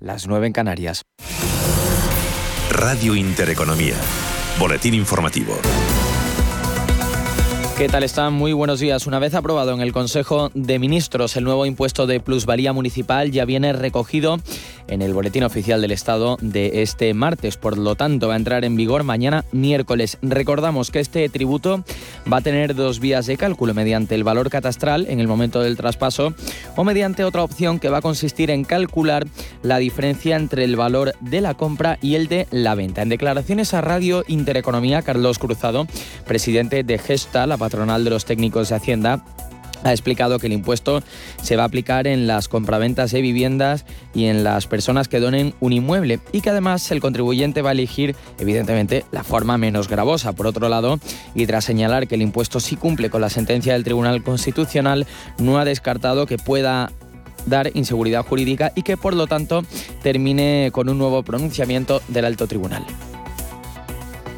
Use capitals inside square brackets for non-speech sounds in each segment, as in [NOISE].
las 9 en Canarias. Radio Intereconomía. Boletín informativo. ¿Qué tal están? Muy buenos días. Una vez aprobado en el Consejo de Ministros el nuevo impuesto de plusvalía municipal ya viene recogido en el Boletín Oficial del Estado de este martes. Por lo tanto, va a entrar en vigor mañana miércoles. Recordamos que este tributo va a tener dos vías de cálculo mediante el valor catastral en el momento del traspaso o mediante otra opción que va a consistir en calcular la diferencia entre el valor de la compra y el de la venta. En declaraciones a Radio Intereconomía, Carlos Cruzado, presidente de Gesta, la patronal de los técnicos de Hacienda, ha explicado que el impuesto se va a aplicar en las compraventas de viviendas y en las personas que donen un inmueble y que además el contribuyente va a elegir evidentemente la forma menos gravosa. Por otro lado, y tras señalar que el impuesto sí cumple con la sentencia del Tribunal Constitucional, no ha descartado que pueda dar inseguridad jurídica y que por lo tanto termine con un nuevo pronunciamiento del alto tribunal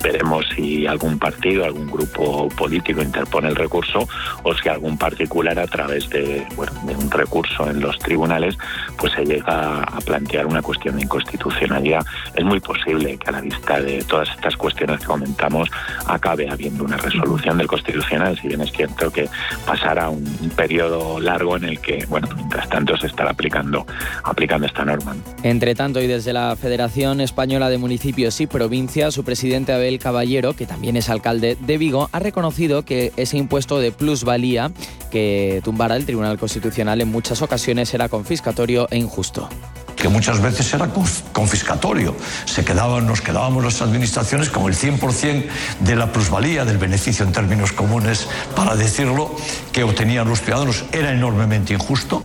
veremos si algún partido, algún grupo político interpone el recurso o si algún particular a través de, bueno, de un recurso en los tribunales pues se llega a plantear una cuestión de inconstitucionalidad. Es muy posible que a la vista de todas estas cuestiones que comentamos acabe habiendo una resolución del Constitucional, si bien es cierto que pasará un, periodo largo en el que, bueno, mientras tanto se estará aplicando, aplicando esta norma. Entre tanto, y desde la Federación Española de Municipios y Provincias, su presidente Abel Caballero, que también es alcalde de Vigo, ha reconocido que ese impuesto de plusvalía que tumbara el Tribunal Constitucional en muchas ocasiones era confiscatorio e injusto que muchas veces era confiscatorio. Se quedaban, nos quedábamos las administraciones con el 100% de la plusvalía, del beneficio en términos comunes, para decirlo, que obtenían los ciudadanos. Era enormemente injusto.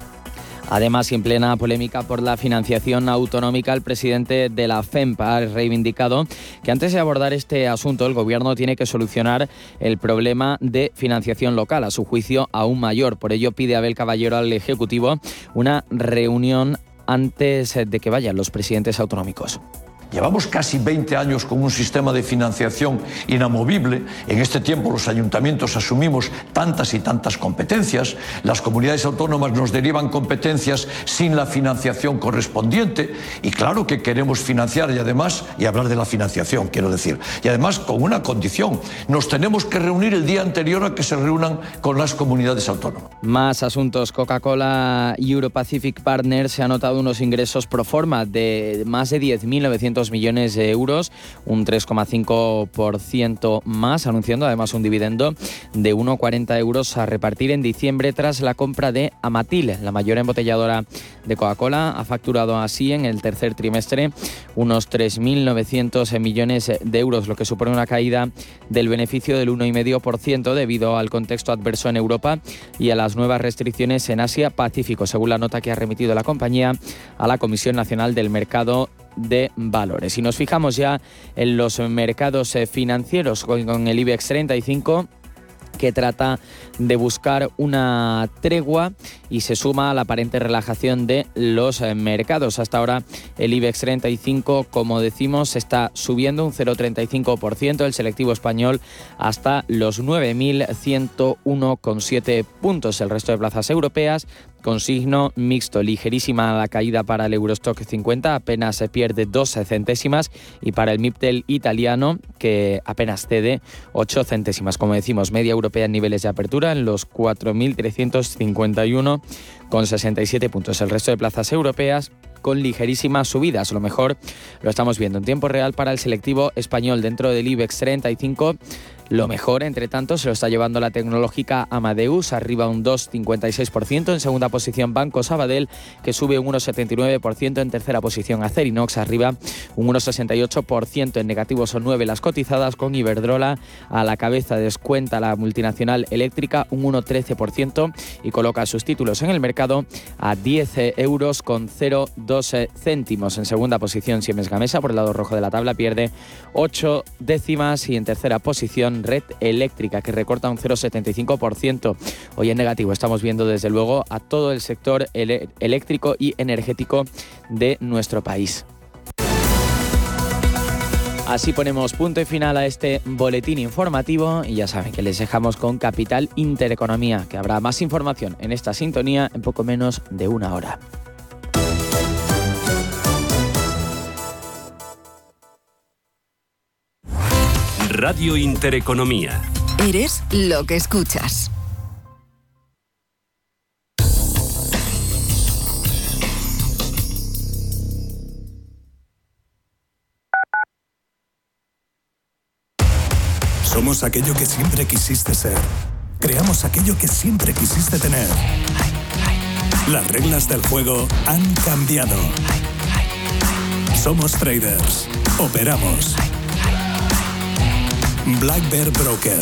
Además, y en plena polémica por la financiación autonómica, el presidente de la FEMPA ha reivindicado que antes de abordar este asunto, el Gobierno tiene que solucionar el problema de financiación local, a su juicio aún mayor. Por ello, pide Abel Caballero al Ejecutivo una reunión antes de que vayan los presidentes autonómicos. Llevamos casi 20 años con un sistema de financiación inamovible. En este tiempo los ayuntamientos asumimos tantas y tantas competencias. Las comunidades autónomas nos derivan competencias sin la financiación correspondiente. Y claro que queremos financiar y además, y hablar de la financiación, quiero decir, y además con una condición. Nos tenemos que reunir el día anterior a que se reúnan con las comunidades autónomas. Más asuntos. Coca-Cola y Europacific Partners se han notado unos ingresos pro forma de más de 10.900 millones de euros, un 3,5% más, anunciando además un dividendo de 1,40 euros a repartir en diciembre tras la compra de Amatil, la mayor embotelladora de Coca-Cola. Ha facturado así en el tercer trimestre unos 3.900 millones de euros, lo que supone una caída del beneficio del 1,5% debido al contexto adverso en Europa y a las nuevas restricciones en Asia-Pacífico, según la nota que ha remitido la compañía a la Comisión Nacional del Mercado de valores. Si nos fijamos ya en los mercados eh, financieros con el IBEX 35, que trata de buscar una tregua y se suma a la aparente relajación de los eh, mercados. Hasta ahora el IBEX 35, como decimos, está subiendo un 0,35%, el selectivo español hasta los 9.101,7 puntos. El resto de plazas europeas con signo mixto, ligerísima la caída para el Eurostock 50, apenas se pierde 12 centésimas y para el MIPTEL italiano que apenas cede 8 centésimas. Como decimos, media europea en niveles de apertura en los 4.351 con 67 puntos. El resto de plazas europeas con ligerísimas subidas. Lo mejor lo estamos viendo en tiempo real para el selectivo español dentro del IBEX 35 lo mejor, entre tanto, se lo está llevando la tecnológica Amadeus, arriba un 2,56%. En segunda posición, Banco Sabadell, que sube un 1,79%. En tercera posición, Acerinox, arriba un 1,68%. En negativo son 9 las cotizadas, con Iberdrola a la cabeza descuenta la multinacional eléctrica un 1,13% y coloca sus títulos en el mercado a 10 euros con 0,12 céntimos. En segunda posición, Siemens Gamesa, por el lado rojo de la tabla, pierde 8 décimas y en tercera posición, red eléctrica, que recorta un 0,75%. Hoy en negativo estamos viendo desde luego a todo el sector eléctrico y energético de nuestro país. Así ponemos punto y final a este boletín informativo y ya saben que les dejamos con Capital Intereconomía, que habrá más información en esta sintonía en poco menos de una hora. Radio Intereconomía. Eres lo que escuchas. Somos aquello que siempre quisiste ser. Creamos aquello que siempre quisiste tener. Las reglas del juego han cambiado. Somos traders. Operamos. Black Bear Broker.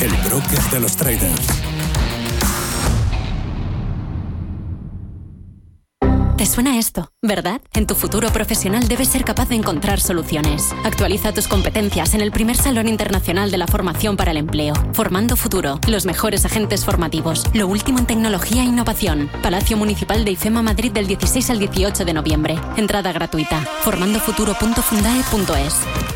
El broker de los traders. Te suena esto, ¿verdad? En tu futuro profesional debes ser capaz de encontrar soluciones. Actualiza tus competencias en el primer Salón Internacional de la Formación para el Empleo. Formando Futuro, los mejores agentes formativos, lo último en tecnología e innovación. Palacio Municipal de IFEMA Madrid del 16 al 18 de noviembre. Entrada gratuita. formandofuturo.fundae.es.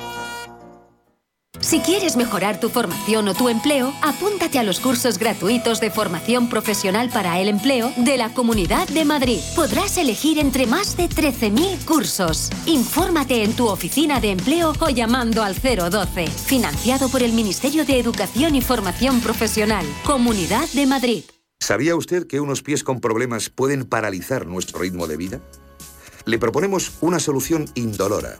Si quieres mejorar tu formación o tu empleo, apúntate a los cursos gratuitos de formación profesional para el empleo de la Comunidad de Madrid. Podrás elegir entre más de 13.000 cursos. Infórmate en tu oficina de empleo o llamando al 012. Financiado por el Ministerio de Educación y Formación Profesional. Comunidad de Madrid. ¿Sabía usted que unos pies con problemas pueden paralizar nuestro ritmo de vida? Le proponemos una solución indolora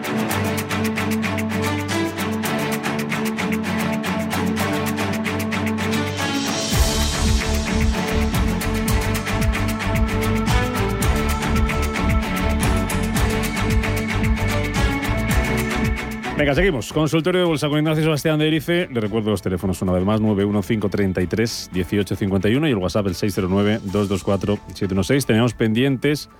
Venga, seguimos. Consultorio de Bolsa con Ignacio Sebastián de Erice. Le recuerdo los teléfonos una vez más, 915331851 y el WhatsApp el 609-224-716. Tenemos pendientes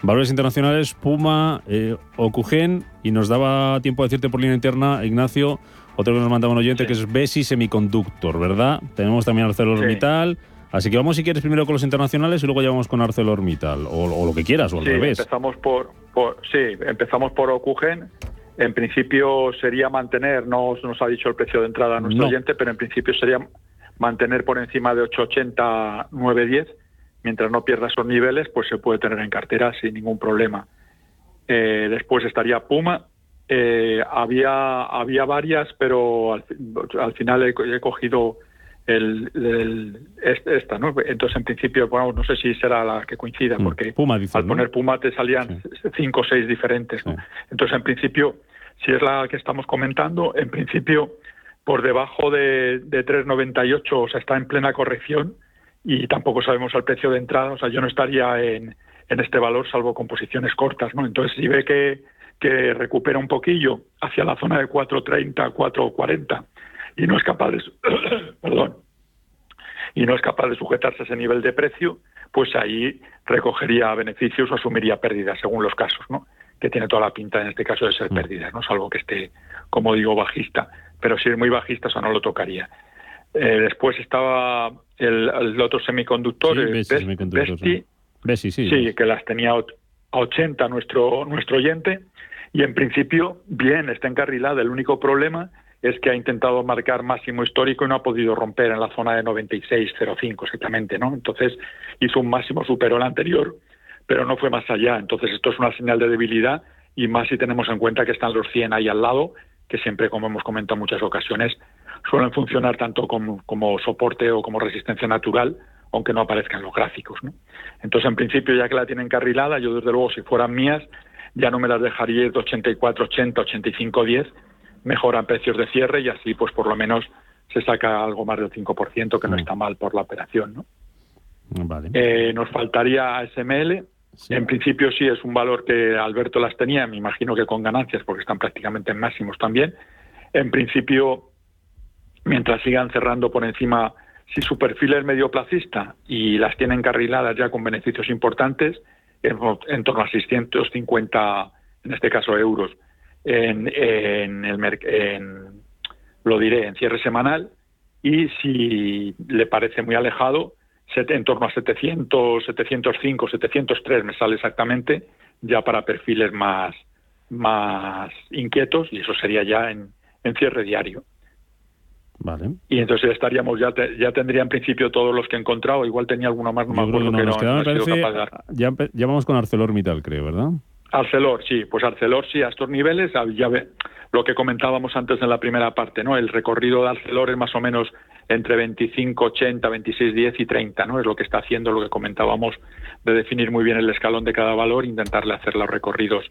valores internacionales, Puma, eh, Ocugen y nos daba tiempo de decirte por línea interna, Ignacio, otro que nos mandaba un oyente que es Besi Semiconductor, ¿verdad? Tenemos también ArcelorMittal. Así que vamos si quieres primero con los internacionales y luego ya vamos con ArcelorMittal o, o lo que quieras o al revés. Empezamos por, por, sí, empezamos por Ocugen en principio sería mantener, no nos ha dicho el precio de entrada a nuestro oyente, pero en principio sería mantener por encima de 880, 910. Mientras no pierda esos niveles, pues se puede tener en cartera sin ningún problema. Eh, después estaría Puma. Eh, había, había varias, pero al, final he, cogido el, esta, ¿no? Entonces, en principio, bueno, no sé si será la que coincida, porque al poner Puma te salían cinco o seis diferentes, Entonces, en principio, si es la que estamos comentando, en principio, por debajo de, de 3,98, o sea, está en plena corrección y tampoco sabemos el precio de entrada, o sea, yo no estaría en, en este valor salvo con posiciones cortas, ¿no? Entonces, si ve que, que recupera un poquillo hacia la zona de 4,30, 4,40 y no es capaz de, [COUGHS] perdón, y no es capaz de sujetarse a ese nivel de precio, pues ahí recogería beneficios o asumiría pérdidas según los casos, ¿no? Que tiene toda la pinta en este caso de ser mm. pérdidas, ¿no? Salvo que esté, como digo, bajista. Pero si es muy bajista, eso no lo tocaría. Eh, después estaba el, otro semiconductor, sí, Besti, sí, sí, que las tenía a 80 nuestro, nuestro oyente, y en principio, bien, está encarrilada. El único problema es que ha intentado marcar máximo histórico y no ha podido romper en la zona de 96,05 exactamente, ¿no? Entonces hizo un máximo, superó el anterior, pero no fue más allá. Entonces esto es una señal de debilidad y más si tenemos en cuenta que están los 100 ahí al lado, que siempre, como hemos comentado en muchas ocasiones, suelen funcionar tanto como, soporte o como resistencia natural, aunque no aparezcan los gráficos. Entonces, en principio, ya que la tienen carrilada, yo desde luego, si fueran mías, ya no me las dejaría de 84, 80, 85, 10, mejoran precios de cierre y así pues por lo menos se saca algo más del 5%, que no mm. está mal por la operación. ¿no? Vale. Eh, nos faltaría ASML. En principio sí es un valor que Alberto las tenía, me imagino que con ganancias, porque están prácticamente en máximos también. En principio, mientras sigan cerrando por encima, si su perfil es medioplacista y las tienen carriladas ya con beneficios importantes, en, torno a 650, en este caso euros, en, en el en, lo diré, en cierre semanal, y si le parece muy alejado, en torno a 700, 705, 703 me sale exactamente, ya para perfiles más, más inquietos, y eso sería ya en, en cierre diario. Vale. Y entonces estaríamos, ya, ya tendría en principio todos los que he encontrado, igual tenía alguno más, no me acuerdo que no, Ya, ya vamos con ArcelorMittal, creo, ¿verdad? Arcelor, sí, pues Arcelor sí, a estos niveles, ya ve, lo que comentábamos antes en la primera parte, ¿no? El recorrido de Arcelor es más o menos entre 25, 80, 26, 10 y 30, ¿no? Es lo que está haciendo lo que comentábamos de definir muy bien el escalón de cada valor, intentarle hacer los recorridos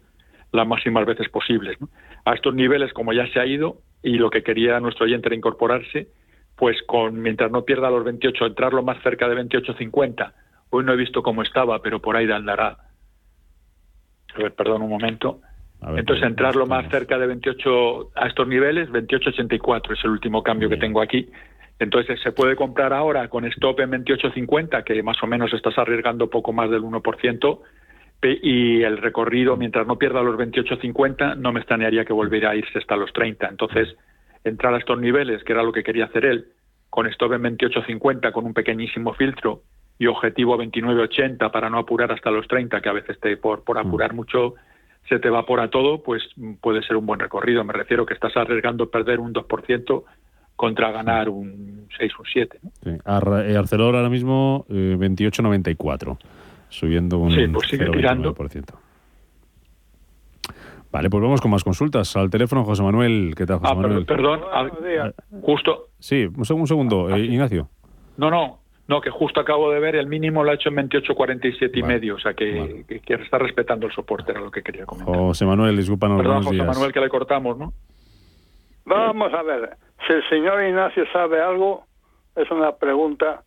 las máximas veces posibles. A estos niveles, como ya se ha ido, y lo que quería nuestro oyente era incorporarse, pues con mientras no pierda los 28, entrarlo más cerca de 28.50. Hoy no he visto cómo estaba, pero por ahí andará. A ver, perdón un momento. Entonces, entrarlo más cerca de 28 a estos niveles, 28.84 es el último cambio que tengo aquí. Entonces, se puede comprar ahora con stop en 28.50, que más o menos estás arriesgando poco más del 1%, y el recorrido, mientras no pierda los 28.50, no me extrañaría que volviera a irse hasta los 30. Entonces, entrar a estos niveles, que era lo que quería hacer él, con stop en 28.50, con un pequeñísimo filtro y objetivo 29.80 para no apurar hasta los 30, que a veces te, por, por apurar mm. mucho se te evapora todo, pues puede ser un buen recorrido. Me refiero que estás arriesgando perder un 2% contra ganar un 6 o un 7. Sí. Eh, Arcelor ahora mismo eh, 28.94 subiendo un sí, pues sigue tirando. Vale, pues vamos con más consultas. Al teléfono, José Manuel. ¿Qué tal, José ah, Manuel? Perdón, justo. Sí, un, segundo, eh, Ignacio. No, no, no, que justo acabo de ver, el mínimo lo ha hecho en 28.47 y medio, o sea que, está respetando el soporte, era lo que quería comentar. José Manuel, discúlpanos. Perdón, José Manuel, que le cortamos, ¿no? Vamos a ver, si el señor Ignacio sabe algo, es una pregunta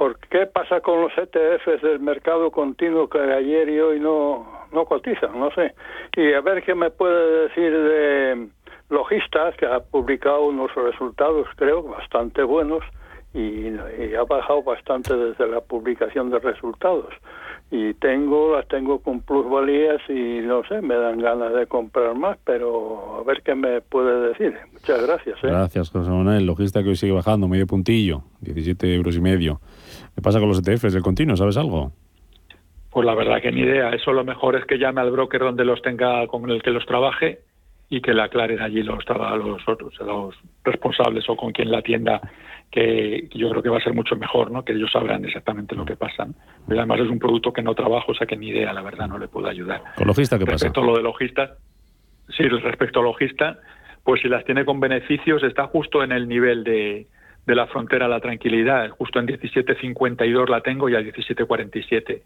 ¿por qué pasa con los ETFs del mercado continuo que ayer y hoy no, no cotizan? No sé. Y a ver qué me puede decir de Logistas, que ha publicado unos resultados, creo, bastante buenos y, ha bajado bastante desde la publicación de resultados. Y tengo, las tengo con plusvalías y no sé, me dan ganas de comprar más, pero a ver qué me puede decir. Muchas gracias. ¿eh? Gracias, José Manuel. Logista que hoy sigue bajando, medio puntillo, 17 euros y medio. ¿Qué pasa con los ETFs del continuo? ¿Sabes algo? Pues la verdad que ni idea. Eso lo mejor es que llame al broker donde los tenga, con el que los trabaje y que le aclaren allí los, los, otros, los responsables o con quien la atienda, que yo creo que va a ser mucho mejor, ¿no? que ellos sabrán exactamente lo que pasa. Pero además es un producto que no trabajo, o sea que ni idea, la verdad, no le puedo ayudar. ¿Con logista qué pasa? Respecto a lo de logista, sí, respecto a logista, pues si las tiene con beneficios, está justo en el nivel de, de la frontera a la tranquilidad. Justo en 17.52 la tengo y a 17.47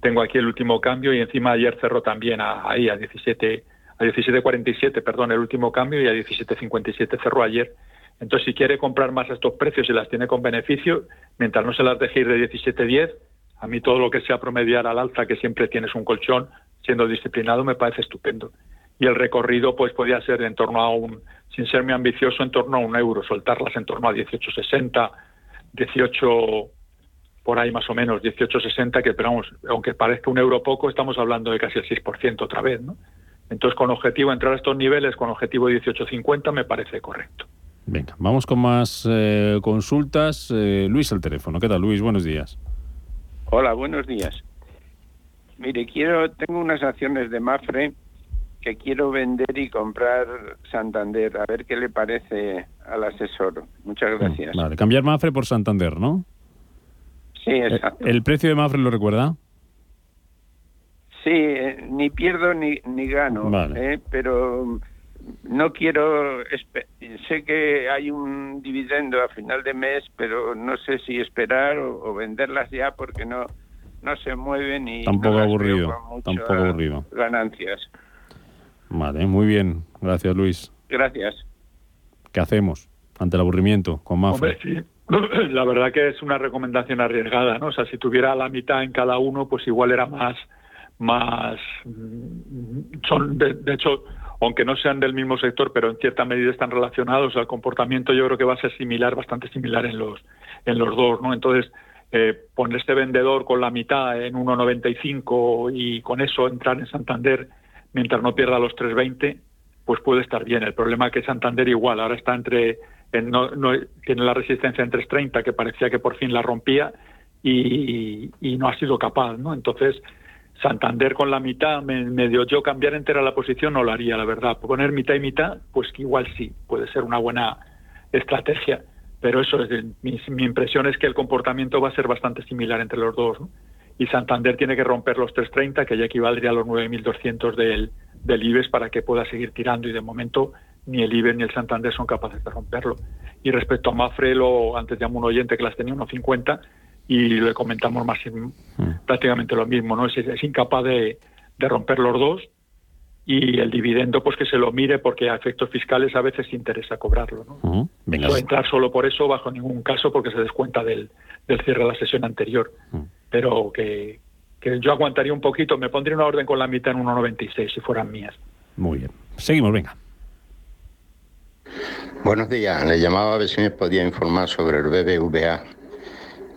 tengo aquí el último cambio y encima ayer cerró también ahí a 17 a 17.47, perdón, el último cambio y a 17.57 cerró ayer. Entonces, si quiere comprar más a estos precios y las tiene con beneficio, mientras no se las deje ir de 17.10, a mí todo lo que sea promediar al alza, que siempre tienes un colchón, siendo disciplinado, me parece estupendo. Y el recorrido, pues, podría ser en torno a un sin ser muy ambicioso, en torno a un euro, soltarlas en torno a 18,60, 18 por ahí más o menos, 18,60, que pero aunque parezca un euro poco, estamos hablando de casi el 6% otra vez, ¿no? Entonces, con objetivo entrar a estos niveles, con objetivo de 18,50, me parece correcto. Venga, vamos con más eh, consultas. Eh, Luis, al teléfono. ¿Qué tal, Luis? Buenos días. Hola, buenos días. Mire, quiero, tengo unas acciones de Mafre que quiero vender y comprar Santander. A ver qué le parece al asesor. Muchas mm, gracias. Vale, cambiar Mafre por Santander, ¿no? Sí, exacto. ¿El precio de Mafre lo recuerda? Sí, eh, ni pierdo ni, ni gano, eh, pero no quiero... Sé que hay un dividendo a final de mes, pero no sé si esperar o venderlas ya porque no no se mueven y tampoco no aburrido, tampoco aburrido. Ganancias. Vale, muy bien. Gracias, Luis. Gracias. ¿Qué hacemos ante el aburrimiento con Mafre? Hombre, sí. [CLEARS THROAT] La verdad que es una recomendación arriesgada, ¿no? O sea, si tuviera la mitad en cada uno, pues igual era más, más, son de, de hecho, aunque no sean del mismo sector, pero en cierta medida están relacionados, el comportamiento yo creo que va a ser similar, bastante similar en los, en los dos, ¿no? Entonces, eh, poner este vendedor con la mitad en 1,95 y con eso entrar en Santander mientras no pierda los 3,20, pues puede estar bien. El problema es que Santander igual, ahora está entre, en no, no, tiene la resistencia en 3,30 que parecía que por fin la rompía y, y, no ha sido capaz, ¿no? Entonces, Santander con la mitad, me, medio yo cambiar entera la posición no lo haría, la verdad. Poner mitad y mitad, pues que igual sí, puede ser una buena estrategia. Pero eso, es, mi, mi impresión es que el comportamiento va a ser bastante similar entre los dos. ¿no? Y Santander tiene que romper los 330, que ya equivaldría a los 9.200 del, del IBEX para que pueda seguir tirando. Y de momento ni el IBEX ni el Santander son capaces de romperlo. Y respecto a Mafre, lo, antes llamó un oyente que las tenía 1.50 y le comentamos más prácticamente lo mismo, ¿no? Es, es incapaz de, de, romper los dos y el dividendo pues que se lo mire porque a efectos fiscales a veces interesa cobrarlo, ¿no? Uh -huh. No entrar solo por eso bajo ningún caso porque se descuenta del, del cierre de la sesión anterior. Mm. Uh -huh. Pero que, que yo aguantaría un poquito, me pondría una orden con la mitad en 1.96 si fueran mías. Muy bien. Seguimos, venga. Buenos días, le llamaba a ver si me podía informar sobre el BBVA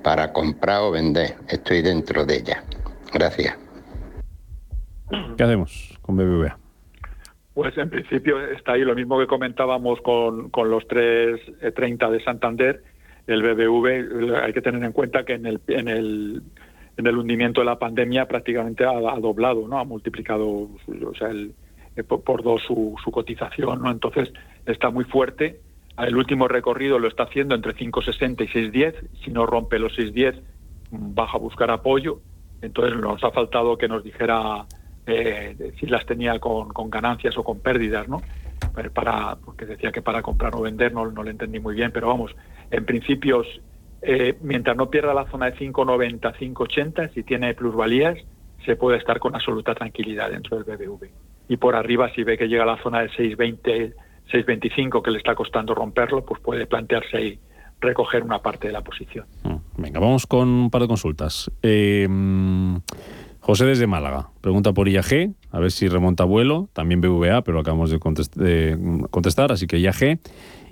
para comprar o vender. Estoy dentro de ella. Gracias. ¿Qué hacemos con BBVA? Pues en principio está ahí lo mismo que comentábamos con, con los 3.30 de Santander. El BBV hay que tener en cuenta que en el, en el, en el hundimiento de la pandemia prácticamente ha, ha doblado, ¿no? Ha multiplicado o sea, el, por, por dos su, su cotización, ¿no? Entonces está muy fuerte el último recorrido lo está haciendo entre 5.60 y 6.10. Si no rompe los 6.10, baja a buscar apoyo. Entonces nos ha faltado que nos dijera eh, si las tenía con, ganancias o con pérdidas, ¿no? Para, porque decía que para comprar o vender no, no lo entendí muy bien, pero vamos, en principio, eh, mientras no pierda la zona de 5.90, 5.80, si tiene plusvalías, se puede estar con absoluta tranquilidad dentro del BBV. Y por arriba, si ve que llega a la zona de 6.20, 6.25 que le está costando romperlo, pues puede plantearse ahí recoger una parte de la posición. Venga, vamos con un par de consultas. Eh, José desde Málaga pregunta por IAG, a ver si remonta vuelo, también BVA, pero acabamos de, contest de contestar, así que IAG.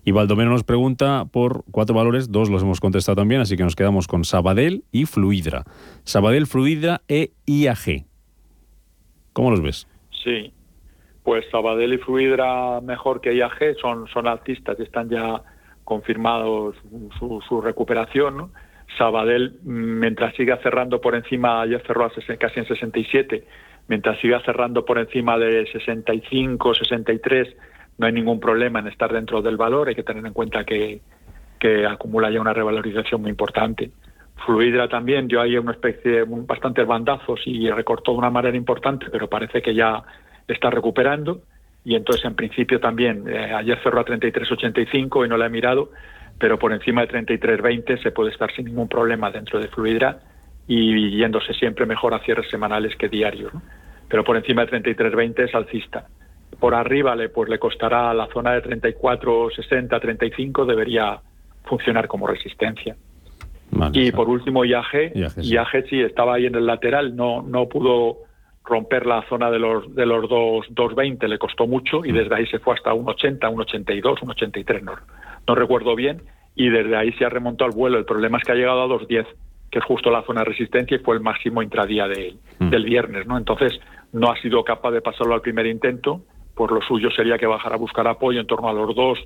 Y Baldomero nos pregunta por cuatro valores, dos los hemos contestado también, así que nos quedamos con Sabadell y Fluidra. Sabadell, Fluidra e IAG. ¿Cómo los ves? Sí, pues Sabadell y Fluidra mejor que IAG son, son altistas y están ya confirmados su, su recuperación. Sabadell, mientras siga cerrando por encima, ya cerró casi en 67, mientras siga cerrando por encima de 65, 63, no hay ningún problema en estar dentro del valor. Hay que tener en cuenta que, que acumula ya una revalorización muy importante. Fluidra también dio ahí una especie de bastantes bandazos y recortó de una manera importante, pero parece que ya está recuperando y entonces en principio también eh, ayer cerró a 33.85 y no la he mirado pero por encima de 33.20 se puede estar sin ningún problema dentro de Fluidra y yéndose siempre mejor a cierres semanales que diarios ¿no? pero por encima de 33.20 es alcista por arriba le pues le costará la zona de 34.60 35 debería funcionar como resistencia vale, y por último IAG IAG sí. IAG sí estaba ahí en el lateral no no pudo romper la zona de los de los 2.20 le costó mucho y desde ahí se fue hasta 1.80, 1.82, 1.83, no, no recuerdo bien, y desde ahí se ha remontado al vuelo. El problema es que ha llegado a 2.10, que es justo la zona de resistencia y fue el máximo intradía de, mm. del viernes, ¿no? Entonces no ha sido capaz de pasarlo al primer intento, por lo suyo sería que bajara a buscar apoyo en torno a los 2,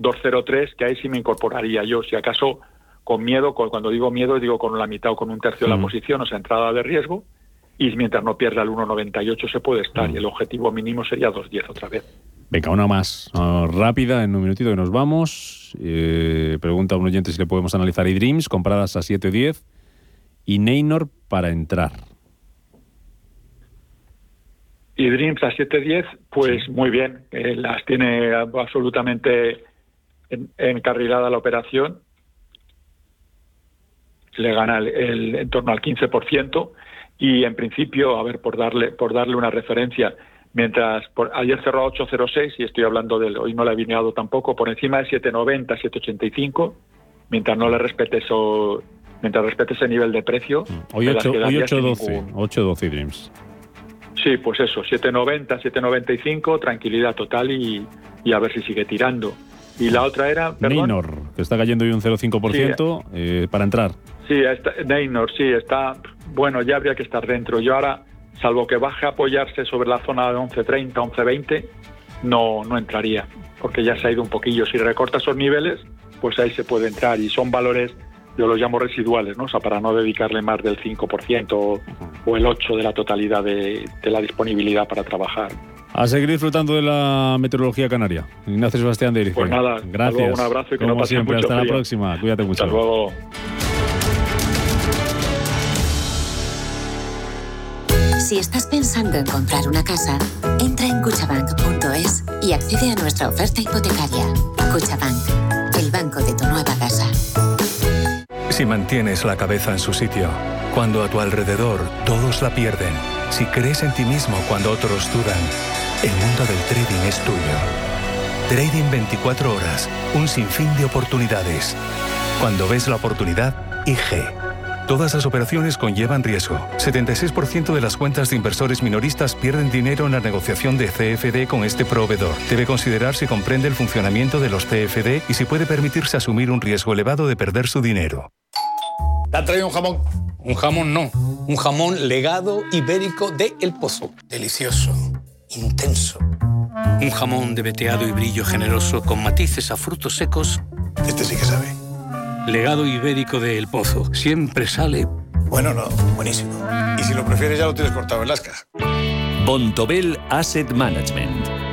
2.03, que ahí sí me incorporaría yo, si acaso con miedo, con, cuando digo miedo digo con la mitad o con un tercio mm. de la posición, o sea, entrada de riesgo, y mientras no pierda el 1,98 se puede estar mm. y el objetivo mínimo sería 2,10 otra vez. Venga, una más uh, rápida, en un minutito que nos vamos. Eh, pregunta a un oyente si le podemos analizar eDreams, compradas a 7,10 y Neynor para entrar. eDreams a 7,10, pues sí. muy bien, eh, las tiene absolutamente en, encarrilada la operación le gana el, en torno al 15% y en principio, a ver, por darle, por darle una referencia, mientras por, ayer cerró a 8.06 y estoy hablando del, hoy no le he alineado tampoco, por encima de 7.90, 7.85, mientras no le respete eso, mientras respete ese nivel de precio. Mm. Hoy 8.12, 8.12 Dreams. Sí, pues eso, 7.90, 7.95, tranquilidad total y, y a ver si sigue tirando. Y la otra era. Neynor, que está cayendo hoy un 0,5% eh, para entrar. Sí, está, Neynor, sí, está. Bueno, ya habría que estar dentro. Yo ahora, salvo que baje a apoyarse sobre la zona de 11.30, 11.20, no, no entraría, porque ya se ha ido un poquillo. Si recorta esos niveles, pues ahí se puede entrar. Y son valores, yo los llamo residuales, ¿no? O sea, para no dedicarle más del 5% o, o el 8% de la totalidad de, de la disponibilidad para trabajar. A seguir disfrutando de la meteorología canaria. Ignacio Sebastián de Irice. Pues nada, gracias. un abrazo y que Como no siempre, mucho hasta la próxima. Cuídate mucho. Hasta luego. Si estás pensando en comprar una casa, entra en cuchabank.es y accede a nuestra oferta hipotecaria. Cuchabank, el banco de tu nueva casa. Si mantienes la cabeza en su sitio, cuando a tu alrededor todos la pierden, si crees en ti mismo cuando otros dudan, el mundo del trading es tuyo. Trading 24 horas, un sinfín de oportunidades. Cuando ves la oportunidad, IG. Todas las operaciones conllevan riesgo. 76% de las cuentas de inversores minoristas pierden dinero en la negociación de CFD con este proveedor. Debe considerar si comprende el funcionamiento de los CFD y si puede permitirse asumir un riesgo elevado de perder su dinero. ¿Te han traído un jamón? Un jamón no. Un jamón legado ibérico de El Pozo. Delicioso. Intenso. Un jamón de veteado y brillo generoso con matices a frutos secos. Este sí que sabe. Legado ibérico de El Pozo. Siempre sale. Bueno, no. Buenísimo. Y si lo prefieres ya lo tienes cortado en lasca. Bontobel Asset Management.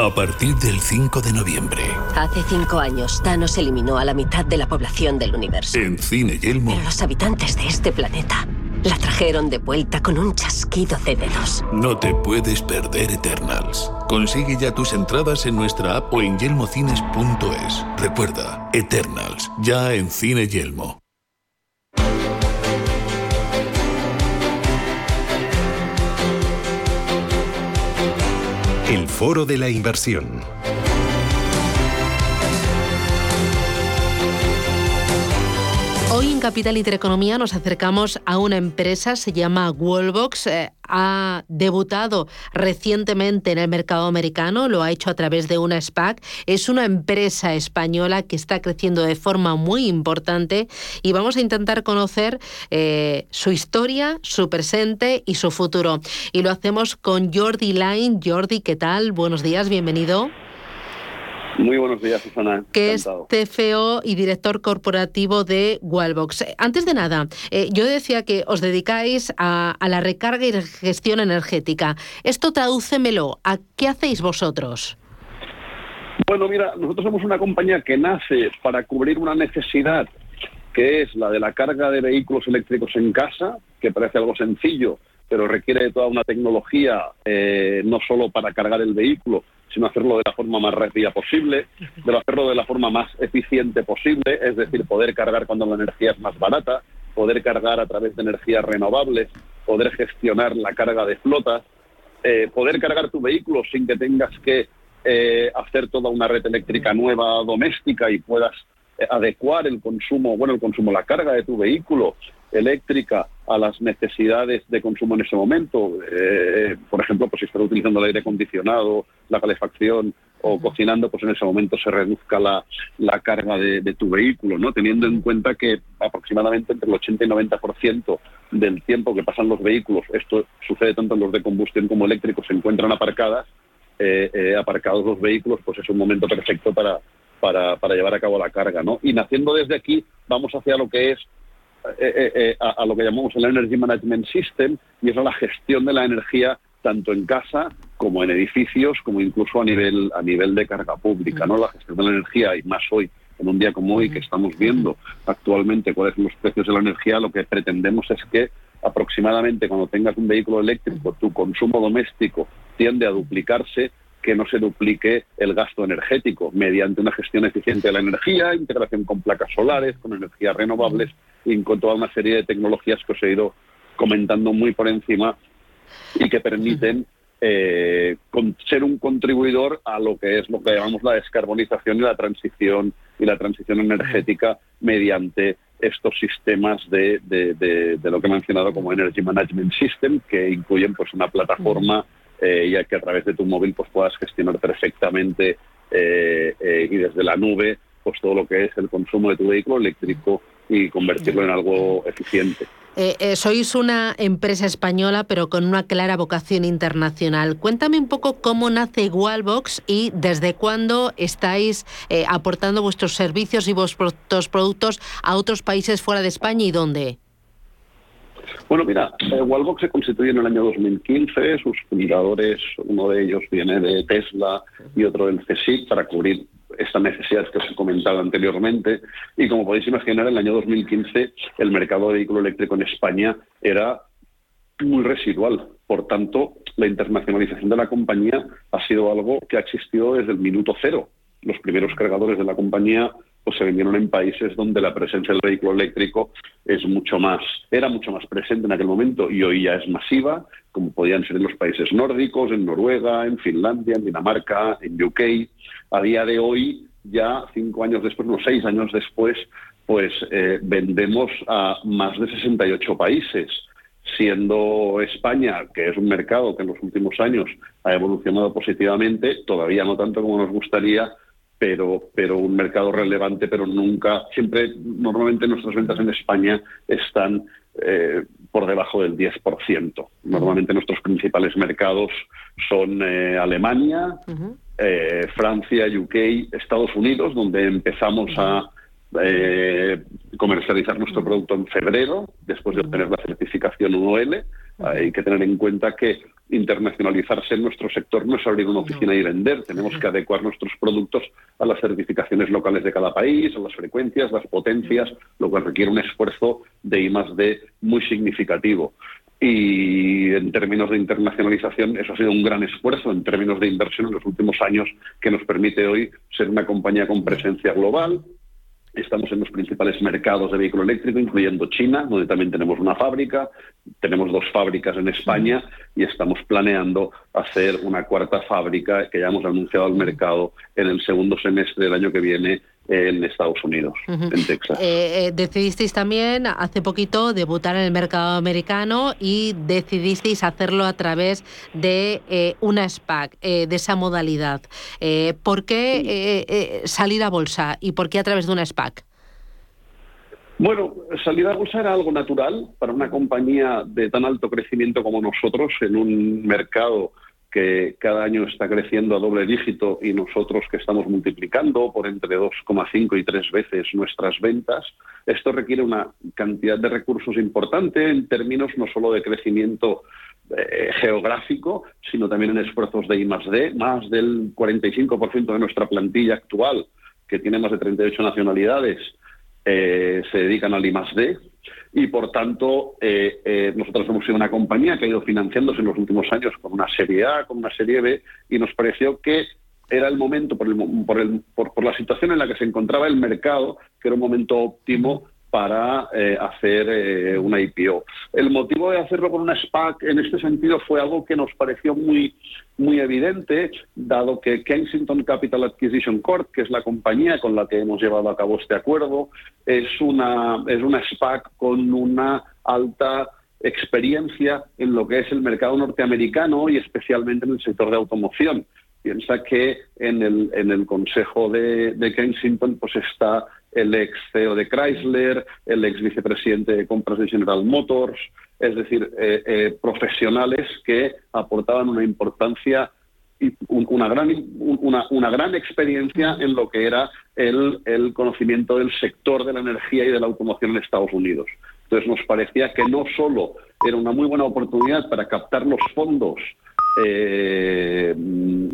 A partir del 5 de noviembre, Hace cinco años, Thanos eliminó a la mitad de la población del universo. en Cine Yelmo, Pero los habitantes de este planeta la trajeron de vuelta con un chasquido de dedos. no te puedes perder Eternals. Consigue ya tus entradas en nuestra app o en yelmocines.es. Recuerda, Eternals, ya en Cine Yelmo. Foro de la Inversión. Hoy en Capital Intereconomía nos acercamos a una empresa, se llama Wallbox. eh, ha debutado recientemente en el mercado americano, lo ha hecho a través de una SPAC. Es una empresa española que está creciendo de forma muy importante y vamos a intentar conocer eh, su historia, su presente y su futuro. Y lo hacemos con Jordi Line. Jordi, ¿qué tal? Buenos días, bienvenido. Muy buenos días, Susana. que es. CFO y director corporativo de Wallbox. Eh, Antes de nada, eh, yo decía que os dedicáis a, a la recarga y gestión energética. Esto tradúcemelo. ¿A qué hacéis vosotros? Bueno, mira, nosotros somos una compañía que nace para cubrir una necesidad que es la de la carga de vehículos eléctricos en casa, que parece algo sencillo, pero requiere de toda una tecnología, eh, no solo para cargar el vehículo, sino hacerlo de la forma más rápida posible, de hacerlo de la forma más eficiente posible, es decir, poder cargar cuando la energía es más barata, poder cargar a través de energías renovables, poder gestionar la carga de flotas, eh, poder cargar tu vehículo sin que tengas que eh, hacer toda una red eléctrica nueva doméstica y puedas adecuar el consumo, bueno, el consumo, la carga de tu vehículo eléctrica a las necesidades de consumo en ese momento. Eh, por ejemplo, pues si estás utilizando el aire acondicionado, la calefacción o cocinando, pues en ese momento se reduzca la, la carga de, de tu vehículo, ¿no? Teniendo en cuenta que aproximadamente entre el 80 y 90% del tiempo que pasan los vehículos, esto sucede tanto en los de combustión como eléctricos, se encuentran aparcadas, eh, eh, aparcados los vehículos, pues es un momento perfecto para, para, para llevar a cabo la carga, ¿no? Y naciendo desde aquí, vamos hacia lo que es eh, eh, eh, a, a lo que llamamos el Energy Management System y es la gestión de la energía tanto en casa como en edificios, como incluso a nivel, a nivel de carga pública. ¿no? La gestión de la energía, y más hoy, en un día como hoy, que estamos viendo actualmente cuáles son los precios de la energía, lo que pretendemos es que aproximadamente cuando tengas un vehículo eléctrico, tu consumo doméstico tiende a duplicarse, que no se duplique el gasto energético mediante una gestión eficiente de la energía, integración con placas solares, con energías renovables y con toda una serie de tecnologías que os he ido comentando muy por encima y que permiten eh, ser un contribuidor a lo que es lo que llamamos la descarbonización y la transición y la transición energética mediante estos sistemas de, de, lo que he mencionado como Energy Management System, que incluyen pues una plataforma eh, ya que a través de tu móvil pues puedas gestionar perfectamente eh, eh, y desde la nube pues todo lo que es el consumo de tu vehículo eléctrico y convertirlo en algo eficiente. sois una empresa española, pero con una clara vocación internacional. Cuéntame un poco cómo nace Wallbox y desde cuándo estáis aportando vuestros servicios y vuestros productos a otros países fuera de España y dónde. Bueno, mira, eh, Wallbox se constituye en el año 2015. Sus fundadores, uno de ellos viene de Tesla y otro del CSIC para cubrir esta necesidad que os he comentado anteriormente. Y como podéis imaginar, en el año 2015 el mercado de vehículo eléctrico en España era muy residual. Por tanto, la internacionalización de la compañía ha sido algo que ha existido desde el minuto cero. Los primeros cargadores de la compañía pues se vendieron en países donde la presencia del vehículo eléctrico es mucho más, era mucho más presente en aquel momento y hoy ya es masiva, como podían ser en los países nórdicos, en Noruega, en Finlandia, en Dinamarca, en UK. A día de hoy, ya cinco años después, unos seis años después, pues eh, vendemos a más de 68 países siendo España, que es un mercado que en los últimos años ha evolucionado positivamente, todavía no tanto como nos gustaría, pero, pero un mercado relevante, pero nunca, siempre, normalmente nuestras ventas en España están eh, por debajo del 10%. Normalmente nuestros principales mercados son eh, Alemania, eh, Francia, UK, Estados Unidos, donde empezamos a comercializar nuestro producto en febrero, después de obtener la certificación UOL. Hay que tener en cuenta que internacionalizarse en nuestro sector no es abrir una oficina y vender. Tenemos que adecuar nuestros productos a las certificaciones locales de cada país, a las frecuencias, las potencias, lo cual requiere un esfuerzo de I más D muy significativo. Y en términos de internacionalización, eso ha sido un gran esfuerzo en términos de inversión en los últimos años que nos permite hoy ser una compañía con presencia global, Estamos en los principales mercados de vehículo eléctrico, incluyendo China, donde también tenemos una fábrica. Tenemos dos fábricas en España y estamos planeando hacer una cuarta fábrica que ya hemos anunciado al mercado en el segundo semestre del año que viene en Estados Unidos, en Texas. Eh, eh, decidisteis también hace poquito debutar en el mercado americano y decidisteis hacerlo a través de eh, una SPAC, de esa modalidad. ¿Por qué salir a bolsa y por qué a través de una SPAC? Bueno, salir a bolsa era algo natural para una compañía de tan alto crecimiento como nosotros en un mercado que cada año está creciendo a doble dígito y nosotros que estamos multiplicando por entre 2,5 y 3 veces nuestras ventas, esto requiere una cantidad de recursos importante en términos no solo de crecimiento eh, geográfico, sino también en esfuerzos de I +D. Más del 45% de nuestra plantilla actual, que tiene más de 38 nacionalidades, eh, se dedican al I +D y por tanto eh, eh, nosotros hemos sido una compañía que ha ido financiándose en los últimos años con una serie A, con una serie B y nos pareció que era el momento, por, el, por, por la situación en la que se encontraba el mercado, que era un momento óptimo para eh, hacer eh, una IPO. El motivo de hacerlo con una SPAC en este sentido fue algo que nos pareció muy, muy evidente, dado que Kensington Capital Acquisition Corp, que es la compañía con la que hemos llevado a cabo este acuerdo, es una, es una SPAC con una alta experiencia en lo que es el mercado norteamericano y especialmente en el sector de automoción. Piensa que en el, en el Consejo de, de Kensington pues está el ex CEO de Chrysler, el ex vicepresidente de compras de General Motors, es decir, eh, eh, profesionales que aportaban una importancia y una gran, una, una, gran experiencia en lo que era el, el conocimiento del sector de la energía y de la automoción en Estados Unidos. Entonces nos parecía que no solo era una muy buena oportunidad para captar los fondos eh,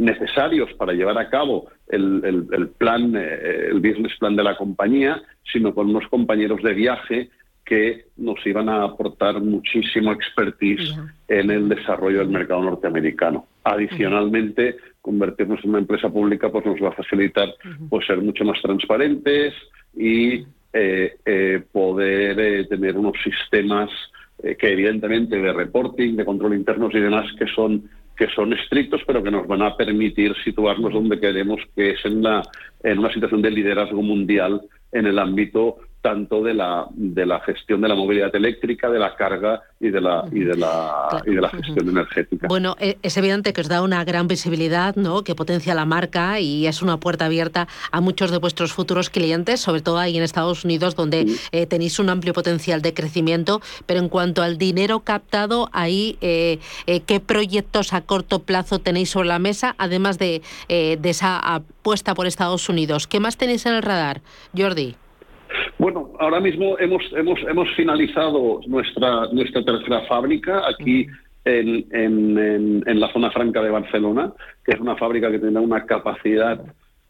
necesarios para llevar a cabo el, plan, eh, el business plan de la compañía, sino con unos compañeros de viaje que nos iban a aportar muchísimo expertise en el desarrollo del mercado norteamericano. Adicionalmente, convertirnos en una empresa pública pues nos va a facilitar pues, ser mucho más transparentes y eh, eh, poder eh, tener unos sistemas que evidentemente de reporting, de control internos y demás que son que son estrictos, pero que nos van a permitir situarnos donde queremos, que es en, la, en una situación de liderazgo mundial en el ámbito tanto de la, de la gestión de la movilidad eléctrica, de la carga y de la, y de la, y de la gestión energética. Bueno, e, es evidente que os da una gran visibilidad, ¿no? que potencia la marca y es una puerta abierta a muchos de vuestros futuros clientes, sobre todo ahí en Estados Unidos, donde eh, tenéis un amplio potencial de crecimiento. Pero en cuanto al dinero captado, ahí, eh, eh, ¿qué proyectos a corto plazo tenéis sobre la mesa, además de, de esa apuesta por Estados Unidos? ¿Qué más tenéis en el radar, Jordi? Bueno, ahora mismo hemos, hemos, hemos finalizado nuestra, nuestra tercera fábrica aquí en, en, en, la zona franca de Barcelona, que es una fábrica que tendrá una capacidad